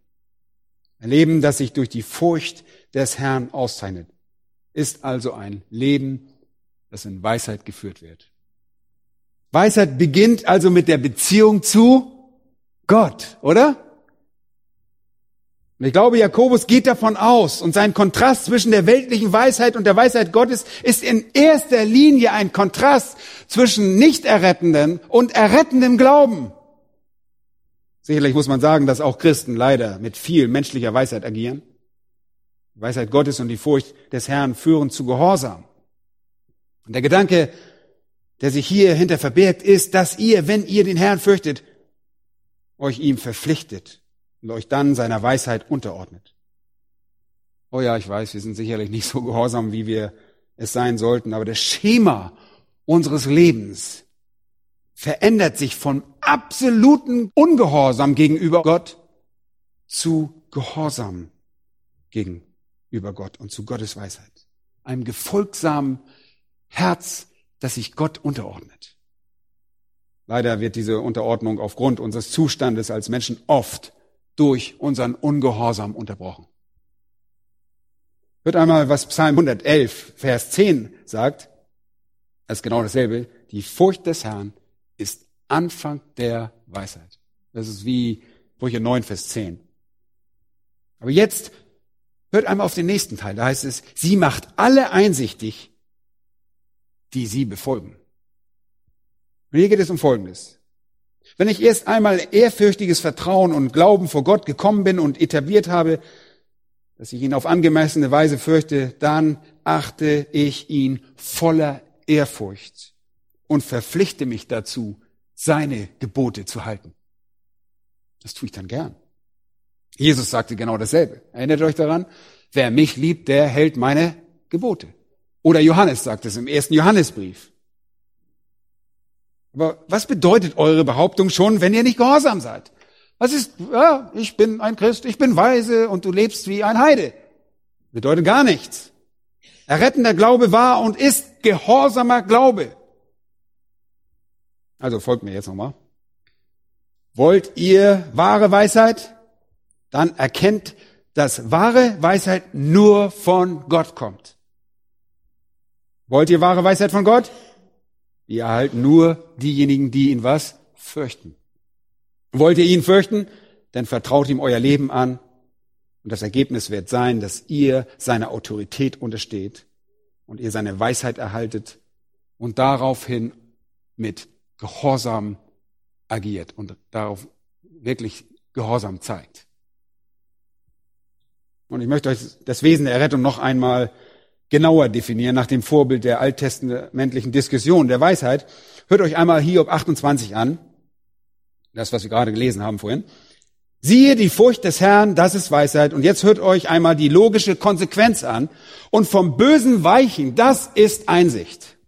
Ein Leben, das sich durch die Furcht des Herrn auszeichnet, ist also ein Leben, das in Weisheit geführt wird. Weisheit beginnt also mit der Beziehung zu Gott, oder? Und ich glaube, Jakobus geht davon aus und sein Kontrast zwischen der weltlichen Weisheit und der Weisheit Gottes ist in erster Linie ein Kontrast zwischen nicht errettenden und errettendem Glauben. Sicherlich muss man sagen, dass auch Christen leider mit viel menschlicher Weisheit agieren. Die Weisheit Gottes und die Furcht des Herrn führen zu Gehorsam. Und der Gedanke, der sich hier hinter verbirgt, ist, dass ihr, wenn ihr den Herrn fürchtet, euch ihm verpflichtet und euch dann seiner Weisheit unterordnet. Oh ja, ich weiß, wir sind sicherlich nicht so gehorsam, wie wir es sein sollten, aber das Schema unseres Lebens verändert sich von absoluten Ungehorsam gegenüber Gott zu Gehorsam gegenüber Gott und zu Gottes Weisheit. Einem gefolgsamen Herz, das sich Gott unterordnet. Leider wird diese Unterordnung aufgrund unseres Zustandes als Menschen oft durch unseren Ungehorsam unterbrochen. Hört einmal, was Psalm 111, Vers 10 sagt. Das ist genau dasselbe. Die Furcht des Herrn ist Anfang der Weisheit. Das ist wie Brüche 9, Vers 10. Aber jetzt hört einmal auf den nächsten Teil. Da heißt es, sie macht alle einsichtig, die sie befolgen. Und hier geht es um Folgendes. Wenn ich erst einmal ehrfürchtiges Vertrauen und Glauben vor Gott gekommen bin und etabliert habe, dass ich ihn auf angemessene Weise fürchte, dann achte ich ihn voller Ehrfurcht und verpflichte mich dazu, seine Gebote zu halten. Das tue ich dann gern. Jesus sagte genau dasselbe. Erinnert euch daran? Wer mich liebt, der hält meine Gebote. Oder Johannes sagt es im ersten Johannesbrief. Aber was bedeutet eure Behauptung schon, wenn ihr nicht gehorsam seid? Was ist, ja, ich bin ein Christ, ich bin weise und du lebst wie ein Heide. Bedeutet gar nichts. Errettender Glaube war und ist gehorsamer Glaube. Also folgt mir jetzt nochmal. Wollt ihr wahre Weisheit? Dann erkennt, dass wahre Weisheit nur von Gott kommt. Wollt ihr wahre Weisheit von Gott? Die erhalten nur diejenigen, die ihn was fürchten. Wollt ihr ihn fürchten? Dann vertraut ihm euer Leben an. Und das Ergebnis wird sein, dass ihr seiner Autorität untersteht und ihr seine Weisheit erhaltet und daraufhin mit Gehorsam agiert und darauf wirklich Gehorsam zeigt. Und ich möchte euch das Wesen der Errettung noch einmal genauer definieren, nach dem Vorbild der alttestamentlichen Diskussion der Weisheit. Hört euch einmal Hiob 28 an. Das, was wir gerade gelesen haben vorhin. Siehe die Furcht des Herrn, das ist Weisheit. Und jetzt hört euch einmal die logische Konsequenz an. Und vom Bösen weichen, das ist Einsicht.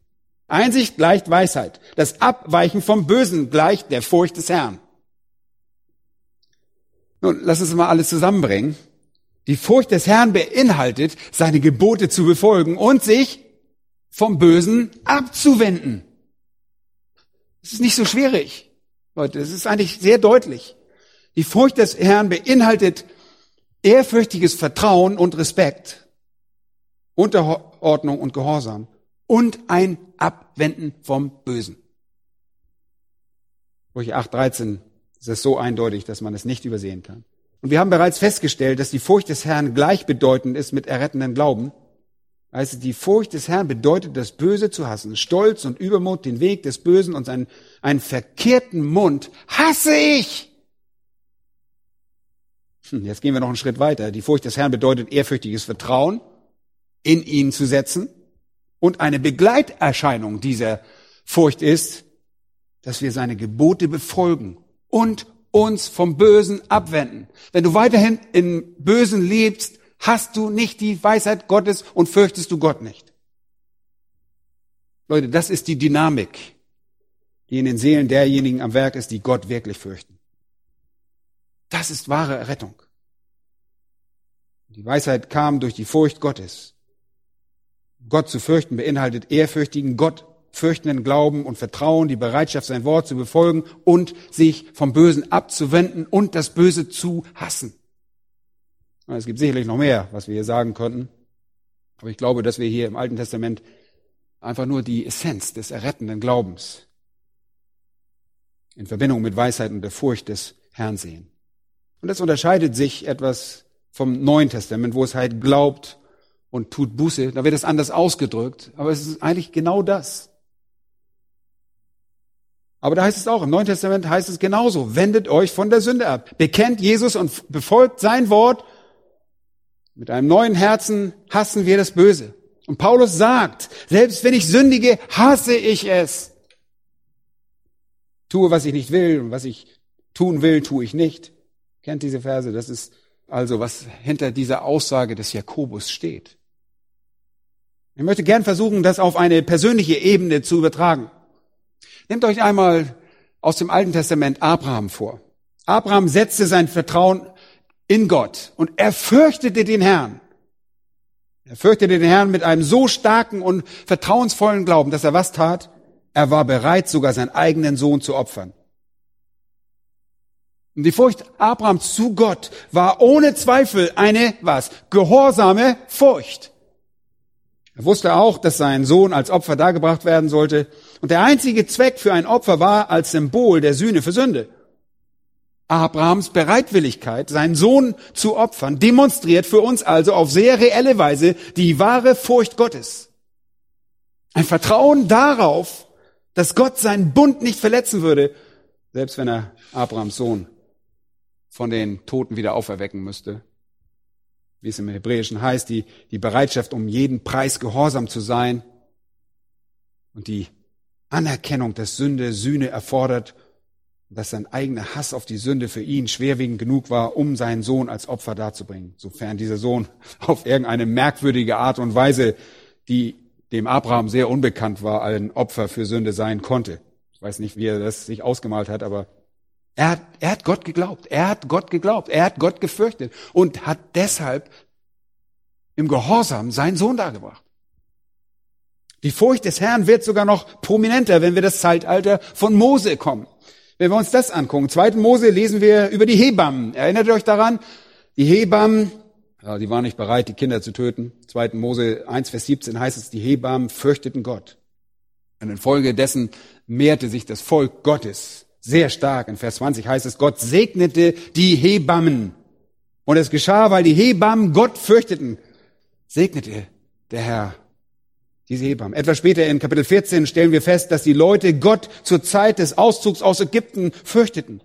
Einsicht gleicht Weisheit. Das Abweichen vom Bösen gleicht der Furcht des Herrn. Nun, lass uns mal alles zusammenbringen. Die Furcht des Herrn beinhaltet, seine Gebote zu befolgen und sich vom Bösen abzuwenden. Es ist nicht so schwierig, Leute. Es ist eigentlich sehr deutlich. Die Furcht des Herrn beinhaltet ehrfürchtiges Vertrauen und Respekt, Unterordnung und Gehorsam und ein Abwenden vom Bösen. Sprüche 8.13 ist es so eindeutig, dass man es nicht übersehen kann. Und wir haben bereits festgestellt, dass die Furcht des Herrn gleichbedeutend ist mit errettenden Glauben. Also die Furcht des Herrn bedeutet, das Böse zu hassen. Stolz und Übermut, den Weg des Bösen und seinen, einen verkehrten Mund hasse ich. Hm, jetzt gehen wir noch einen Schritt weiter. Die Furcht des Herrn bedeutet ehrfürchtiges Vertrauen in ihn zu setzen. Und eine Begleiterscheinung dieser Furcht ist, dass wir seine Gebote befolgen und uns vom Bösen abwenden. Wenn du weiterhin im Bösen lebst, hast du nicht die Weisheit Gottes und fürchtest du Gott nicht. Leute, das ist die Dynamik, die in den Seelen derjenigen am Werk ist, die Gott wirklich fürchten. Das ist wahre Rettung. Die Weisheit kam durch die Furcht Gottes. Gott zu fürchten beinhaltet ehrfürchtigen, Gott fürchtenden Glauben und Vertrauen, die Bereitschaft, sein Wort zu befolgen und sich vom Bösen abzuwenden und das Böse zu hassen. Es gibt sicherlich noch mehr, was wir hier sagen könnten. Aber ich glaube, dass wir hier im Alten Testament einfach nur die Essenz des errettenden Glaubens in Verbindung mit Weisheit und der Furcht des Herrn sehen. Und das unterscheidet sich etwas vom Neuen Testament, wo es halt glaubt und tut Buße. Da wird es anders ausgedrückt, aber es ist eigentlich genau das. Aber da heißt es auch, im Neuen Testament heißt es genauso, wendet euch von der Sünde ab. Bekennt Jesus und befolgt sein Wort. Mit einem neuen Herzen hassen wir das Böse. Und Paulus sagt, selbst wenn ich sündige, hasse ich es. Tue, was ich nicht will und was ich tun will, tue ich nicht. Kennt diese Verse? Das ist also, was hinter dieser Aussage des Jakobus steht. Ich möchte gern versuchen, das auf eine persönliche Ebene zu übertragen. Nehmt euch einmal aus dem Alten Testament Abraham vor. Abraham setzte sein Vertrauen in Gott und er fürchtete den Herrn. Er fürchtete den Herrn mit einem so starken und vertrauensvollen Glauben, dass er was tat? Er war bereit, sogar seinen eigenen Sohn zu opfern. Und die Furcht Abrahams zu Gott war ohne Zweifel eine, was? Gehorsame Furcht. Er wusste auch, dass sein Sohn als Opfer dargebracht werden sollte. Und der einzige Zweck für ein Opfer war als Symbol der Sühne für Sünde. Abrahams Bereitwilligkeit, seinen Sohn zu opfern, demonstriert für uns also auf sehr reelle Weise die wahre Furcht Gottes. Ein Vertrauen darauf, dass Gott seinen Bund nicht verletzen würde, selbst wenn er Abrahams Sohn von den Toten wieder auferwecken müsste. Wie es im Hebräischen heißt, die, die Bereitschaft, um jeden Preis gehorsam zu sein und die Anerkennung, dass Sünde Sühne erfordert, dass sein eigener Hass auf die Sünde für ihn schwerwiegend genug war, um seinen Sohn als Opfer darzubringen, sofern dieser Sohn [LAUGHS] auf irgendeine merkwürdige Art und Weise, die dem Abraham sehr unbekannt war, ein Opfer für Sünde sein konnte. Ich weiß nicht, wie er das sich ausgemalt hat, aber er hat, er hat Gott geglaubt. Er hat Gott geglaubt. Er hat Gott gefürchtet und hat deshalb im Gehorsam seinen Sohn dargebracht. Die Furcht des Herrn wird sogar noch prominenter, wenn wir das Zeitalter von Mose kommen. Wenn wir uns das angucken, 2. Mose lesen wir über die Hebammen. Erinnert ihr euch daran? Die Hebammen, ja, die waren nicht bereit, die Kinder zu töten. 2. Mose 1, Vers 17 heißt es, die Hebammen fürchteten Gott. Und infolgedessen mehrte sich das Volk Gottes sehr stark. In Vers 20 heißt es, Gott segnete die Hebammen. Und es geschah, weil die Hebammen Gott fürchteten, segnete der Herr diese Hebammen. Etwas später in Kapitel 14 stellen wir fest, dass die Leute Gott zur Zeit des Auszugs aus Ägypten fürchteten.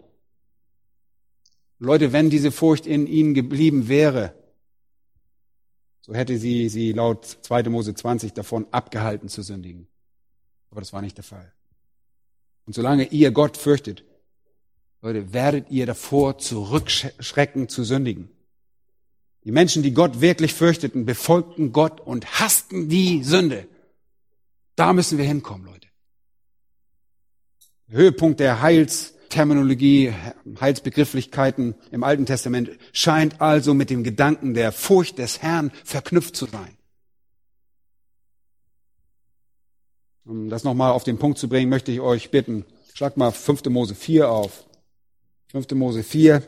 Leute, wenn diese Furcht in ihnen geblieben wäre, so hätte sie sie laut 2. Mose 20 davon abgehalten zu sündigen. Aber das war nicht der Fall. Und solange ihr Gott fürchtet, Leute, werdet ihr davor zurückschrecken zu sündigen. Die Menschen, die Gott wirklich fürchteten, befolgten Gott und hassten die Sünde. Da müssen wir hinkommen, Leute. Höhepunkt der Heils, Terminologie, Heilsbegrifflichkeiten im Alten Testament scheint also mit dem Gedanken der Furcht des Herrn verknüpft zu sein. Um das nochmal auf den Punkt zu bringen, möchte ich euch bitten, schlag mal 5. Mose 4 auf. 5. Mose 4.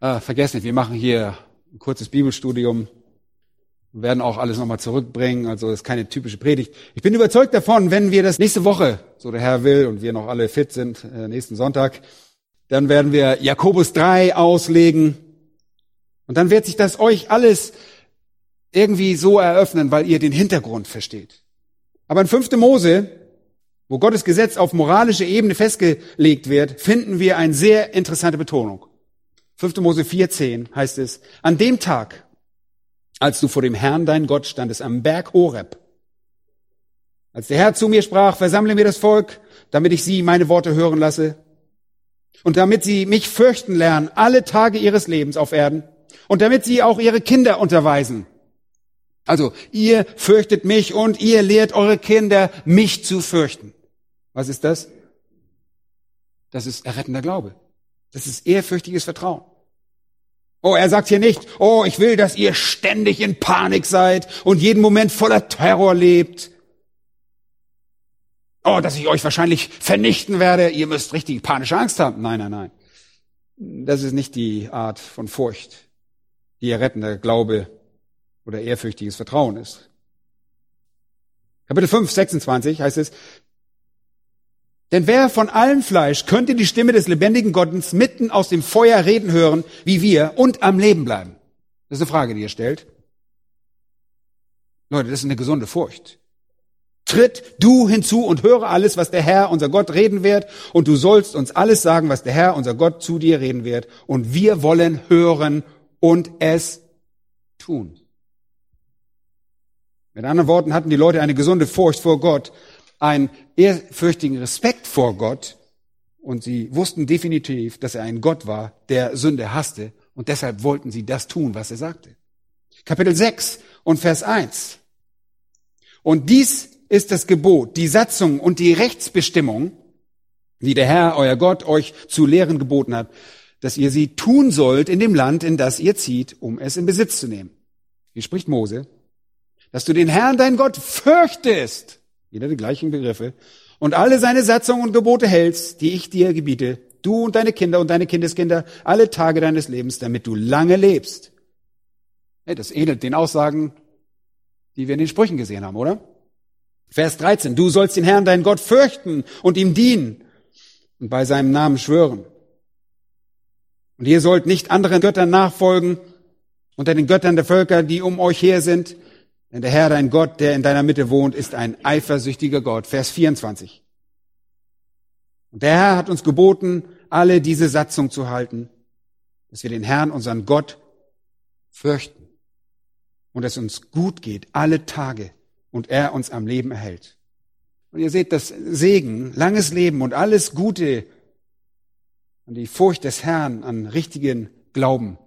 Ah, vergesst nicht, wir machen hier ein kurzes Bibelstudium. Wir werden auch alles nochmal zurückbringen, also das ist keine typische Predigt. Ich bin überzeugt davon, wenn wir das nächste Woche, so der Herr will und wir noch alle fit sind, äh, nächsten Sonntag, dann werden wir Jakobus 3 auslegen. Und dann wird sich das euch alles irgendwie so eröffnen, weil ihr den Hintergrund versteht. Aber in 5. Mose, wo Gottes Gesetz auf moralische Ebene festgelegt wird, finden wir eine sehr interessante Betonung. 5. Mose 4.10 heißt es, an dem Tag, als du vor dem Herrn dein Gott standest am Berg Horeb, als der Herr zu mir sprach, versammle mir das Volk, damit ich sie meine Worte hören lasse und damit sie mich fürchten lernen alle Tage ihres Lebens auf Erden und damit sie auch ihre Kinder unterweisen. Also, ihr fürchtet mich und ihr lehrt eure Kinder, mich zu fürchten. Was ist das? Das ist errettender Glaube. Das ist ehrfürchtiges Vertrauen. Oh, er sagt hier nicht, oh, ich will, dass ihr ständig in Panik seid und jeden Moment voller Terror lebt. Oh, dass ich euch wahrscheinlich vernichten werde. Ihr müsst richtig panische Angst haben. Nein, nein, nein. Das ist nicht die Art von Furcht, die errettender Glaube oder ehrfürchtiges Vertrauen ist. Kapitel 5, 26 heißt es, denn wer von allem Fleisch könnte die Stimme des lebendigen Gottes mitten aus dem Feuer reden hören, wie wir, und am Leben bleiben? Das ist eine Frage, die ihr stellt. Leute, das ist eine gesunde Furcht. Tritt du hinzu und höre alles, was der Herr, unser Gott, reden wird, und du sollst uns alles sagen, was der Herr, unser Gott, zu dir reden wird, und wir wollen hören und es tun. Mit anderen Worten hatten die Leute eine gesunde Furcht vor Gott, einen ehrfürchtigen Respekt vor Gott und sie wussten definitiv, dass er ein Gott war, der Sünde hasste und deshalb wollten sie das tun, was er sagte. Kapitel 6 und Vers 1. Und dies ist das Gebot, die Satzung und die Rechtsbestimmung, die der Herr, euer Gott, euch zu lehren geboten hat, dass ihr sie tun sollt in dem Land, in das ihr zieht, um es in Besitz zu nehmen. Hier spricht Mose, dass du den Herrn, dein Gott, fürchtest wieder die gleichen Begriffe, und alle seine Satzungen und Gebote hältst, die ich dir gebiete, du und deine Kinder und deine Kindeskinder, alle Tage deines Lebens, damit du lange lebst. Hey, das ähnelt den Aussagen, die wir in den Sprüchen gesehen haben, oder? Vers 13, du sollst den Herrn, deinen Gott, fürchten und ihm dienen und bei seinem Namen schwören. Und ihr sollt nicht anderen Göttern nachfolgen unter den Göttern der Völker, die um euch her sind, denn der Herr, dein Gott, der in deiner Mitte wohnt, ist ein eifersüchtiger Gott. Vers 24. Und der Herr hat uns geboten, alle diese Satzung zu halten, dass wir den Herrn, unseren Gott, fürchten und es uns gut geht alle Tage und er uns am Leben erhält. Und ihr seht, dass Segen, langes Leben und alles Gute an die Furcht des Herrn, an richtigen Glauben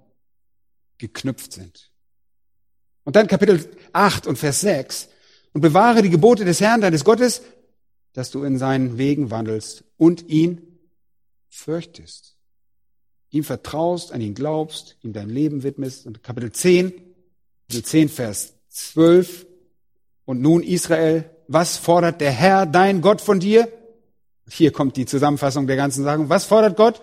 geknüpft sind. Und dann Kapitel 8 und Vers 6. Und bewahre die Gebote des Herrn, deines Gottes, dass du in seinen Wegen wandelst und ihn fürchtest. Ihm vertraust, an ihn glaubst, ihm dein Leben widmest. Und Kapitel 10, Kapitel 10, Vers 12. Und nun Israel, was fordert der Herr, dein Gott von dir? Hier kommt die Zusammenfassung der ganzen Sachen. Was fordert Gott?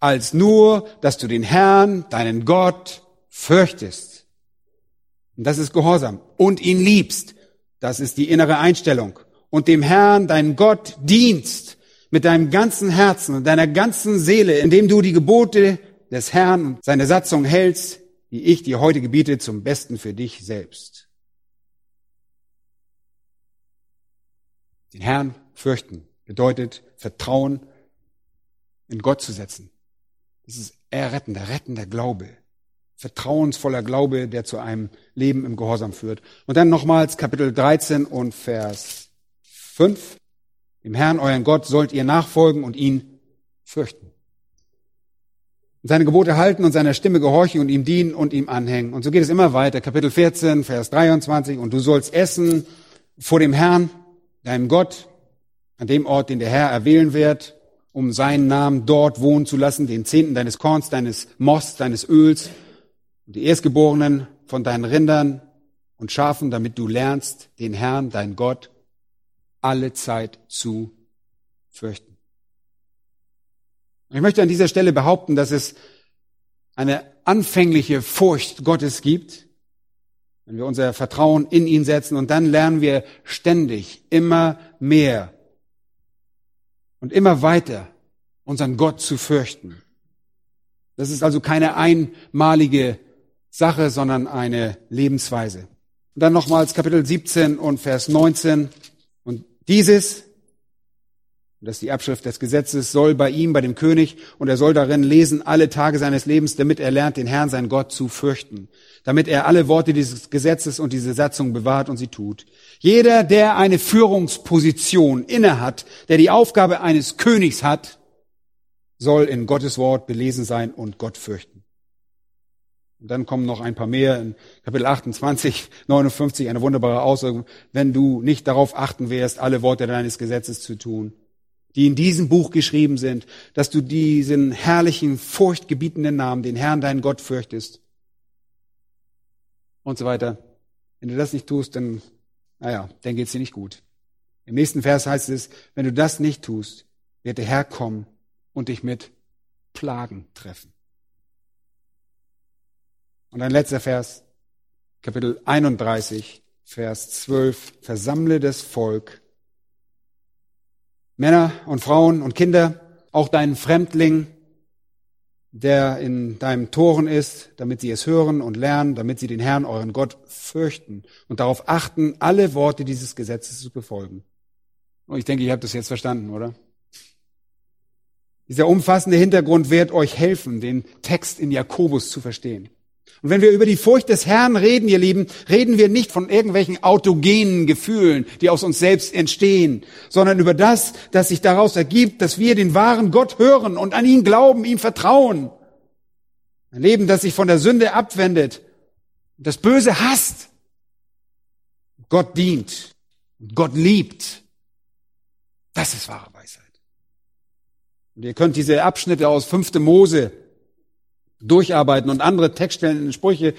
Als nur, dass du den Herrn, deinen Gott, fürchtest das ist Gehorsam. Und ihn liebst. Das ist die innere Einstellung. Und dem Herrn, dein Gott, dienst mit deinem ganzen Herzen und deiner ganzen Seele, indem du die Gebote des Herrn und seine Satzung hältst, die ich dir heute gebiete, zum Besten für dich selbst. Den Herrn fürchten bedeutet Vertrauen in Gott zu setzen. Das ist errettender, rettender Glaube vertrauensvoller Glaube, der zu einem Leben im Gehorsam führt. Und dann nochmals Kapitel 13 und Vers 5. Dem Herrn, euren Gott, sollt ihr nachfolgen und ihn fürchten. Und seine Gebote halten und seiner Stimme gehorchen und ihm dienen und ihm anhängen. Und so geht es immer weiter. Kapitel 14, Vers 23. Und du sollst essen vor dem Herrn, deinem Gott, an dem Ort, den der Herr erwählen wird, um seinen Namen dort wohnen zu lassen, den Zehnten deines Korns, deines Most, deines Öls und die Erstgeborenen von deinen Rindern und Schafen, damit du lernst, den Herrn, dein Gott, alle Zeit zu fürchten. Ich möchte an dieser Stelle behaupten, dass es eine anfängliche Furcht Gottes gibt, wenn wir unser Vertrauen in ihn setzen und dann lernen wir ständig immer mehr und immer weiter unseren Gott zu fürchten. Das ist also keine einmalige Sache, sondern eine Lebensweise. Und dann nochmals Kapitel 17 und Vers 19. Und dieses, das ist die Abschrift des Gesetzes, soll bei ihm, bei dem König, und er soll darin lesen alle Tage seines Lebens, damit er lernt, den Herrn, sein Gott, zu fürchten, damit er alle Worte dieses Gesetzes und diese Satzung bewahrt und sie tut. Jeder, der eine Führungsposition innehat, der die Aufgabe eines Königs hat, soll in Gottes Wort belesen sein und Gott fürchten. Und dann kommen noch ein paar mehr in Kapitel 28, 59, [LAUGHS] eine wunderbare Aussage, wenn du nicht darauf achten wirst, alle Worte deines Gesetzes zu tun, die in diesem Buch geschrieben sind, dass du diesen herrlichen, furchtgebietenden Namen, den Herrn, deinen Gott, fürchtest und so weiter. Wenn du das nicht tust, dann naja, dann geht's dir nicht gut. Im nächsten Vers heißt es, wenn du das nicht tust, wird der Herr kommen und dich mit Plagen treffen. Und ein letzter Vers, Kapitel 31, Vers 12, versammle das Volk, Männer und Frauen und Kinder, auch deinen Fremdling, der in deinem Toren ist, damit sie es hören und lernen, damit sie den Herrn, euren Gott, fürchten und darauf achten, alle Worte dieses Gesetzes zu befolgen. Und ich denke, ihr habt das jetzt verstanden, oder? Dieser umfassende Hintergrund wird euch helfen, den Text in Jakobus zu verstehen. Und wenn wir über die Furcht des Herrn reden, ihr Lieben, reden wir nicht von irgendwelchen autogenen Gefühlen, die aus uns selbst entstehen, sondern über das, das sich daraus ergibt, dass wir den wahren Gott hören und an ihn glauben, ihm vertrauen. Ein Leben, das sich von der Sünde abwendet, das Böse hasst, Gott dient, Gott liebt. Das ist wahre Weisheit. Und ihr könnt diese Abschnitte aus 5. Mose durcharbeiten und andere Textstellen in Sprüche.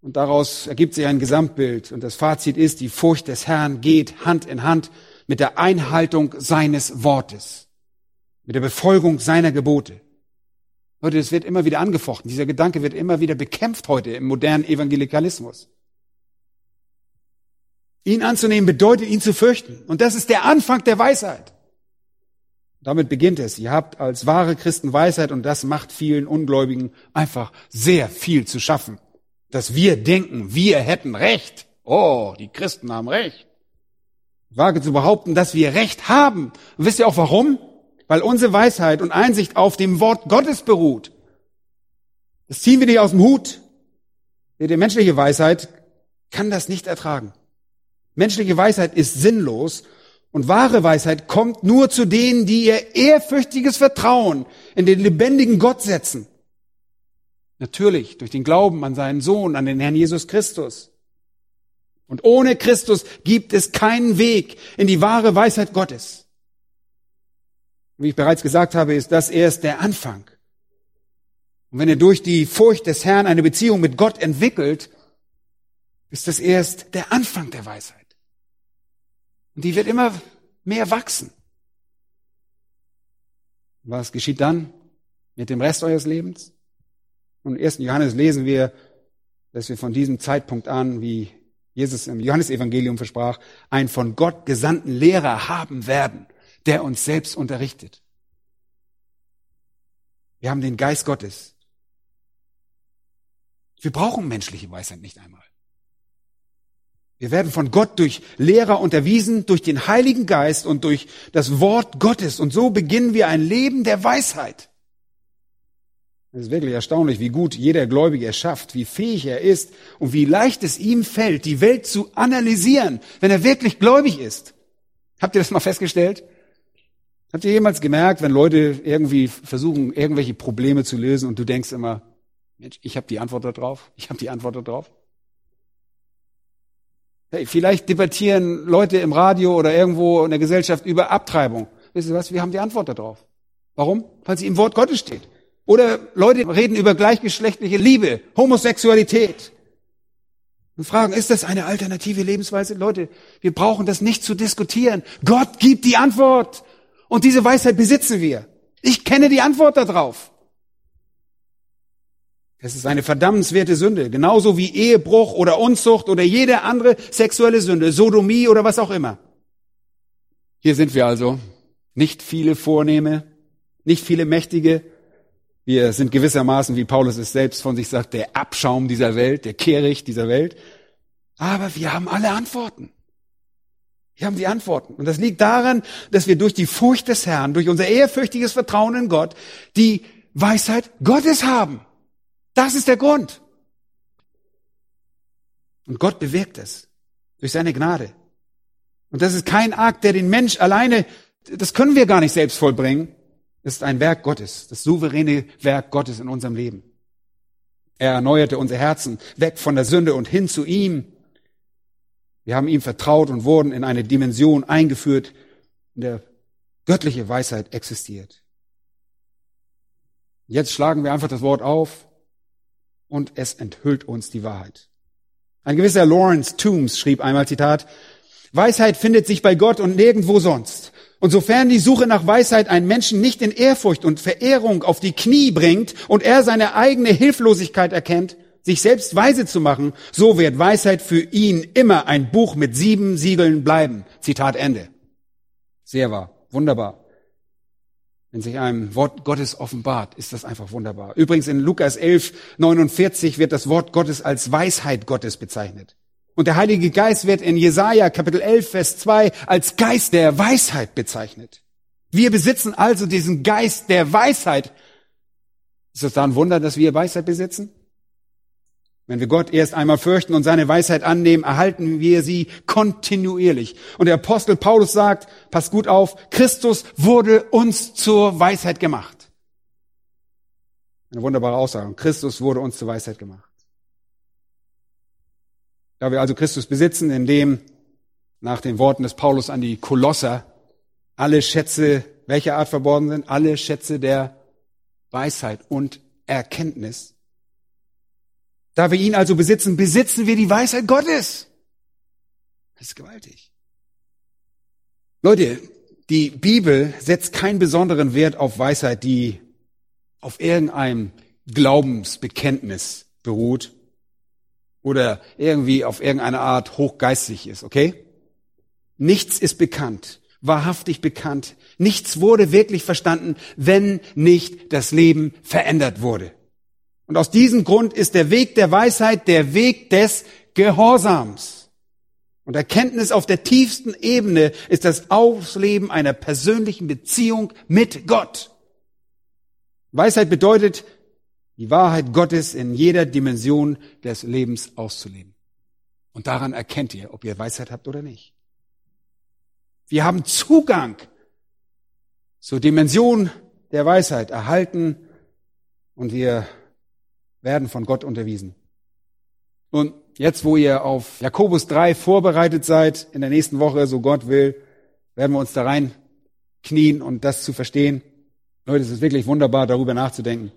Und daraus ergibt sich ein Gesamtbild. Und das Fazit ist, die Furcht des Herrn geht Hand in Hand mit der Einhaltung seines Wortes, mit der Befolgung seiner Gebote. Leute, das wird immer wieder angefochten. Dieser Gedanke wird immer wieder bekämpft heute im modernen Evangelikalismus. Ihn anzunehmen bedeutet, ihn zu fürchten. Und das ist der Anfang der Weisheit. Damit beginnt es. Ihr habt als wahre Christen Weisheit und das macht vielen Ungläubigen einfach sehr viel zu schaffen. Dass wir denken, wir hätten Recht. Oh, die Christen haben Recht. Wage zu behaupten, dass wir Recht haben. Und wisst ihr auch warum? Weil unsere Weisheit und Einsicht auf dem Wort Gottes beruht. Das ziehen wir nicht aus dem Hut. Die menschliche Weisheit kann das nicht ertragen. Menschliche Weisheit ist sinnlos und wahre Weisheit kommt nur zu denen, die ihr ehrfürchtiges Vertrauen in den lebendigen Gott setzen. Natürlich durch den Glauben an seinen Sohn, an den Herrn Jesus Christus. Und ohne Christus gibt es keinen Weg in die wahre Weisheit Gottes. Wie ich bereits gesagt habe, ist das erst der Anfang. Und wenn ihr durch die Furcht des Herrn eine Beziehung mit Gott entwickelt, ist das erst der Anfang der Weisheit. Und die wird immer mehr wachsen. Was geschieht dann mit dem Rest eures Lebens? Und im 1. Johannes lesen wir, dass wir von diesem Zeitpunkt an, wie Jesus im Johannesevangelium versprach, einen von Gott gesandten Lehrer haben werden, der uns selbst unterrichtet. Wir haben den Geist Gottes. Wir brauchen menschliche Weisheit nicht einmal. Wir werden von Gott durch Lehrer unterwiesen, durch den Heiligen Geist und durch das Wort Gottes. Und so beginnen wir ein Leben der Weisheit. Es ist wirklich erstaunlich, wie gut jeder Gläubige es schafft, wie fähig er ist und wie leicht es ihm fällt, die Welt zu analysieren, wenn er wirklich gläubig ist. Habt ihr das mal festgestellt? Habt ihr jemals gemerkt, wenn Leute irgendwie versuchen, irgendwelche Probleme zu lösen und du denkst immer, Mensch, ich habe die Antwort darauf, ich habe die Antwort darauf? Vielleicht debattieren Leute im Radio oder irgendwo in der Gesellschaft über Abtreibung. Wisst ihr was? Wir haben die Antwort darauf. Warum? Weil sie im Wort Gottes steht. Oder Leute reden über gleichgeschlechtliche Liebe, Homosexualität. Und fragen, ist das eine alternative Lebensweise? Leute, wir brauchen das nicht zu diskutieren. Gott gibt die Antwort. Und diese Weisheit besitzen wir. Ich kenne die Antwort darauf. Es ist eine verdammenswerte Sünde, genauso wie Ehebruch oder Unzucht oder jede andere sexuelle Sünde, Sodomie oder was auch immer. Hier sind wir also, nicht viele Vornehme, nicht viele Mächtige. Wir sind gewissermaßen, wie Paulus es selbst von sich sagt, der Abschaum dieser Welt, der Kehricht dieser Welt. Aber wir haben alle Antworten. Wir haben die Antworten. Und das liegt daran, dass wir durch die Furcht des Herrn, durch unser ehrfürchtiges Vertrauen in Gott, die Weisheit Gottes haben. Das ist der Grund. Und Gott bewirkt es durch seine Gnade. Und das ist kein Akt, der den Mensch alleine, das können wir gar nicht selbst vollbringen. Das ist ein Werk Gottes, das souveräne Werk Gottes in unserem Leben. Er erneuerte unser Herzen weg von der Sünde und hin zu ihm. Wir haben ihm vertraut und wurden in eine Dimension eingeführt, in der göttliche Weisheit existiert. Jetzt schlagen wir einfach das Wort auf und es enthüllt uns die Wahrheit. Ein gewisser Lawrence Toombs schrieb einmal Zitat, Weisheit findet sich bei Gott und nirgendwo sonst. Und sofern die Suche nach Weisheit einen Menschen nicht in Ehrfurcht und Verehrung auf die Knie bringt und er seine eigene Hilflosigkeit erkennt, sich selbst weise zu machen, so wird Weisheit für ihn immer ein Buch mit sieben Siegeln bleiben. Zitat Ende. Sehr wahr. Wunderbar. Wenn sich einem Wort Gottes offenbart, ist das einfach wunderbar. Übrigens in Lukas 11, 49 wird das Wort Gottes als Weisheit Gottes bezeichnet. Und der Heilige Geist wird in Jesaja Kapitel 11, Vers 2 als Geist der Weisheit bezeichnet. Wir besitzen also diesen Geist der Weisheit. Ist es da ein Wunder, dass wir Weisheit besitzen? Wenn wir Gott erst einmal fürchten und seine Weisheit annehmen, erhalten wir sie kontinuierlich. Und der Apostel Paulus sagt, pass gut auf, Christus wurde uns zur Weisheit gemacht. Eine wunderbare Aussage. Christus wurde uns zur Weisheit gemacht. Da wir also Christus besitzen, indem nach den Worten des Paulus an die Kolosser alle Schätze welcher Art verborgen sind, alle Schätze der Weisheit und Erkenntnis, da wir ihn also besitzen, besitzen wir die Weisheit Gottes. Das ist gewaltig. Leute, die Bibel setzt keinen besonderen Wert auf Weisheit, die auf irgendeinem Glaubensbekenntnis beruht oder irgendwie auf irgendeine Art hochgeistig ist, okay? Nichts ist bekannt, wahrhaftig bekannt. Nichts wurde wirklich verstanden, wenn nicht das Leben verändert wurde. Und aus diesem Grund ist der Weg der Weisheit der Weg des Gehorsams. Und Erkenntnis auf der tiefsten Ebene ist das Ausleben einer persönlichen Beziehung mit Gott. Weisheit bedeutet, die Wahrheit Gottes in jeder Dimension des Lebens auszuleben. Und daran erkennt ihr, ob ihr Weisheit habt oder nicht. Wir haben Zugang zur Dimension der Weisheit erhalten und wir werden von Gott unterwiesen. Und jetzt, wo ihr auf Jakobus 3 vorbereitet seid, in der nächsten Woche, so Gott will, werden wir uns da rein knien und das zu verstehen. Leute, es ist wirklich wunderbar, darüber nachzudenken.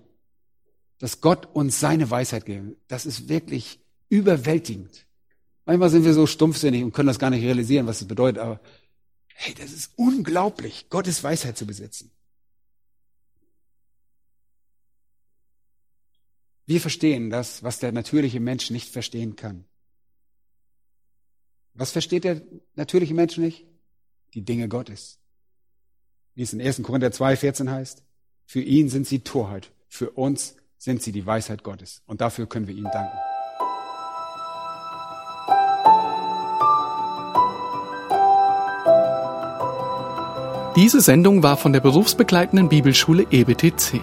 Dass Gott uns seine Weisheit gibt, das ist wirklich überwältigend. Manchmal sind wir so stumpfsinnig und können das gar nicht realisieren, was das bedeutet, aber hey, das ist unglaublich, Gottes Weisheit zu besitzen. Wir verstehen das, was der natürliche Mensch nicht verstehen kann. Was versteht der natürliche Mensch nicht? Die Dinge Gottes. Wie es in 1. Korinther 2, 14 heißt. Für ihn sind sie Torheit. Für uns sind sie die Weisheit Gottes. Und dafür können wir ihm danken. Diese Sendung war von der berufsbegleitenden Bibelschule EBTC.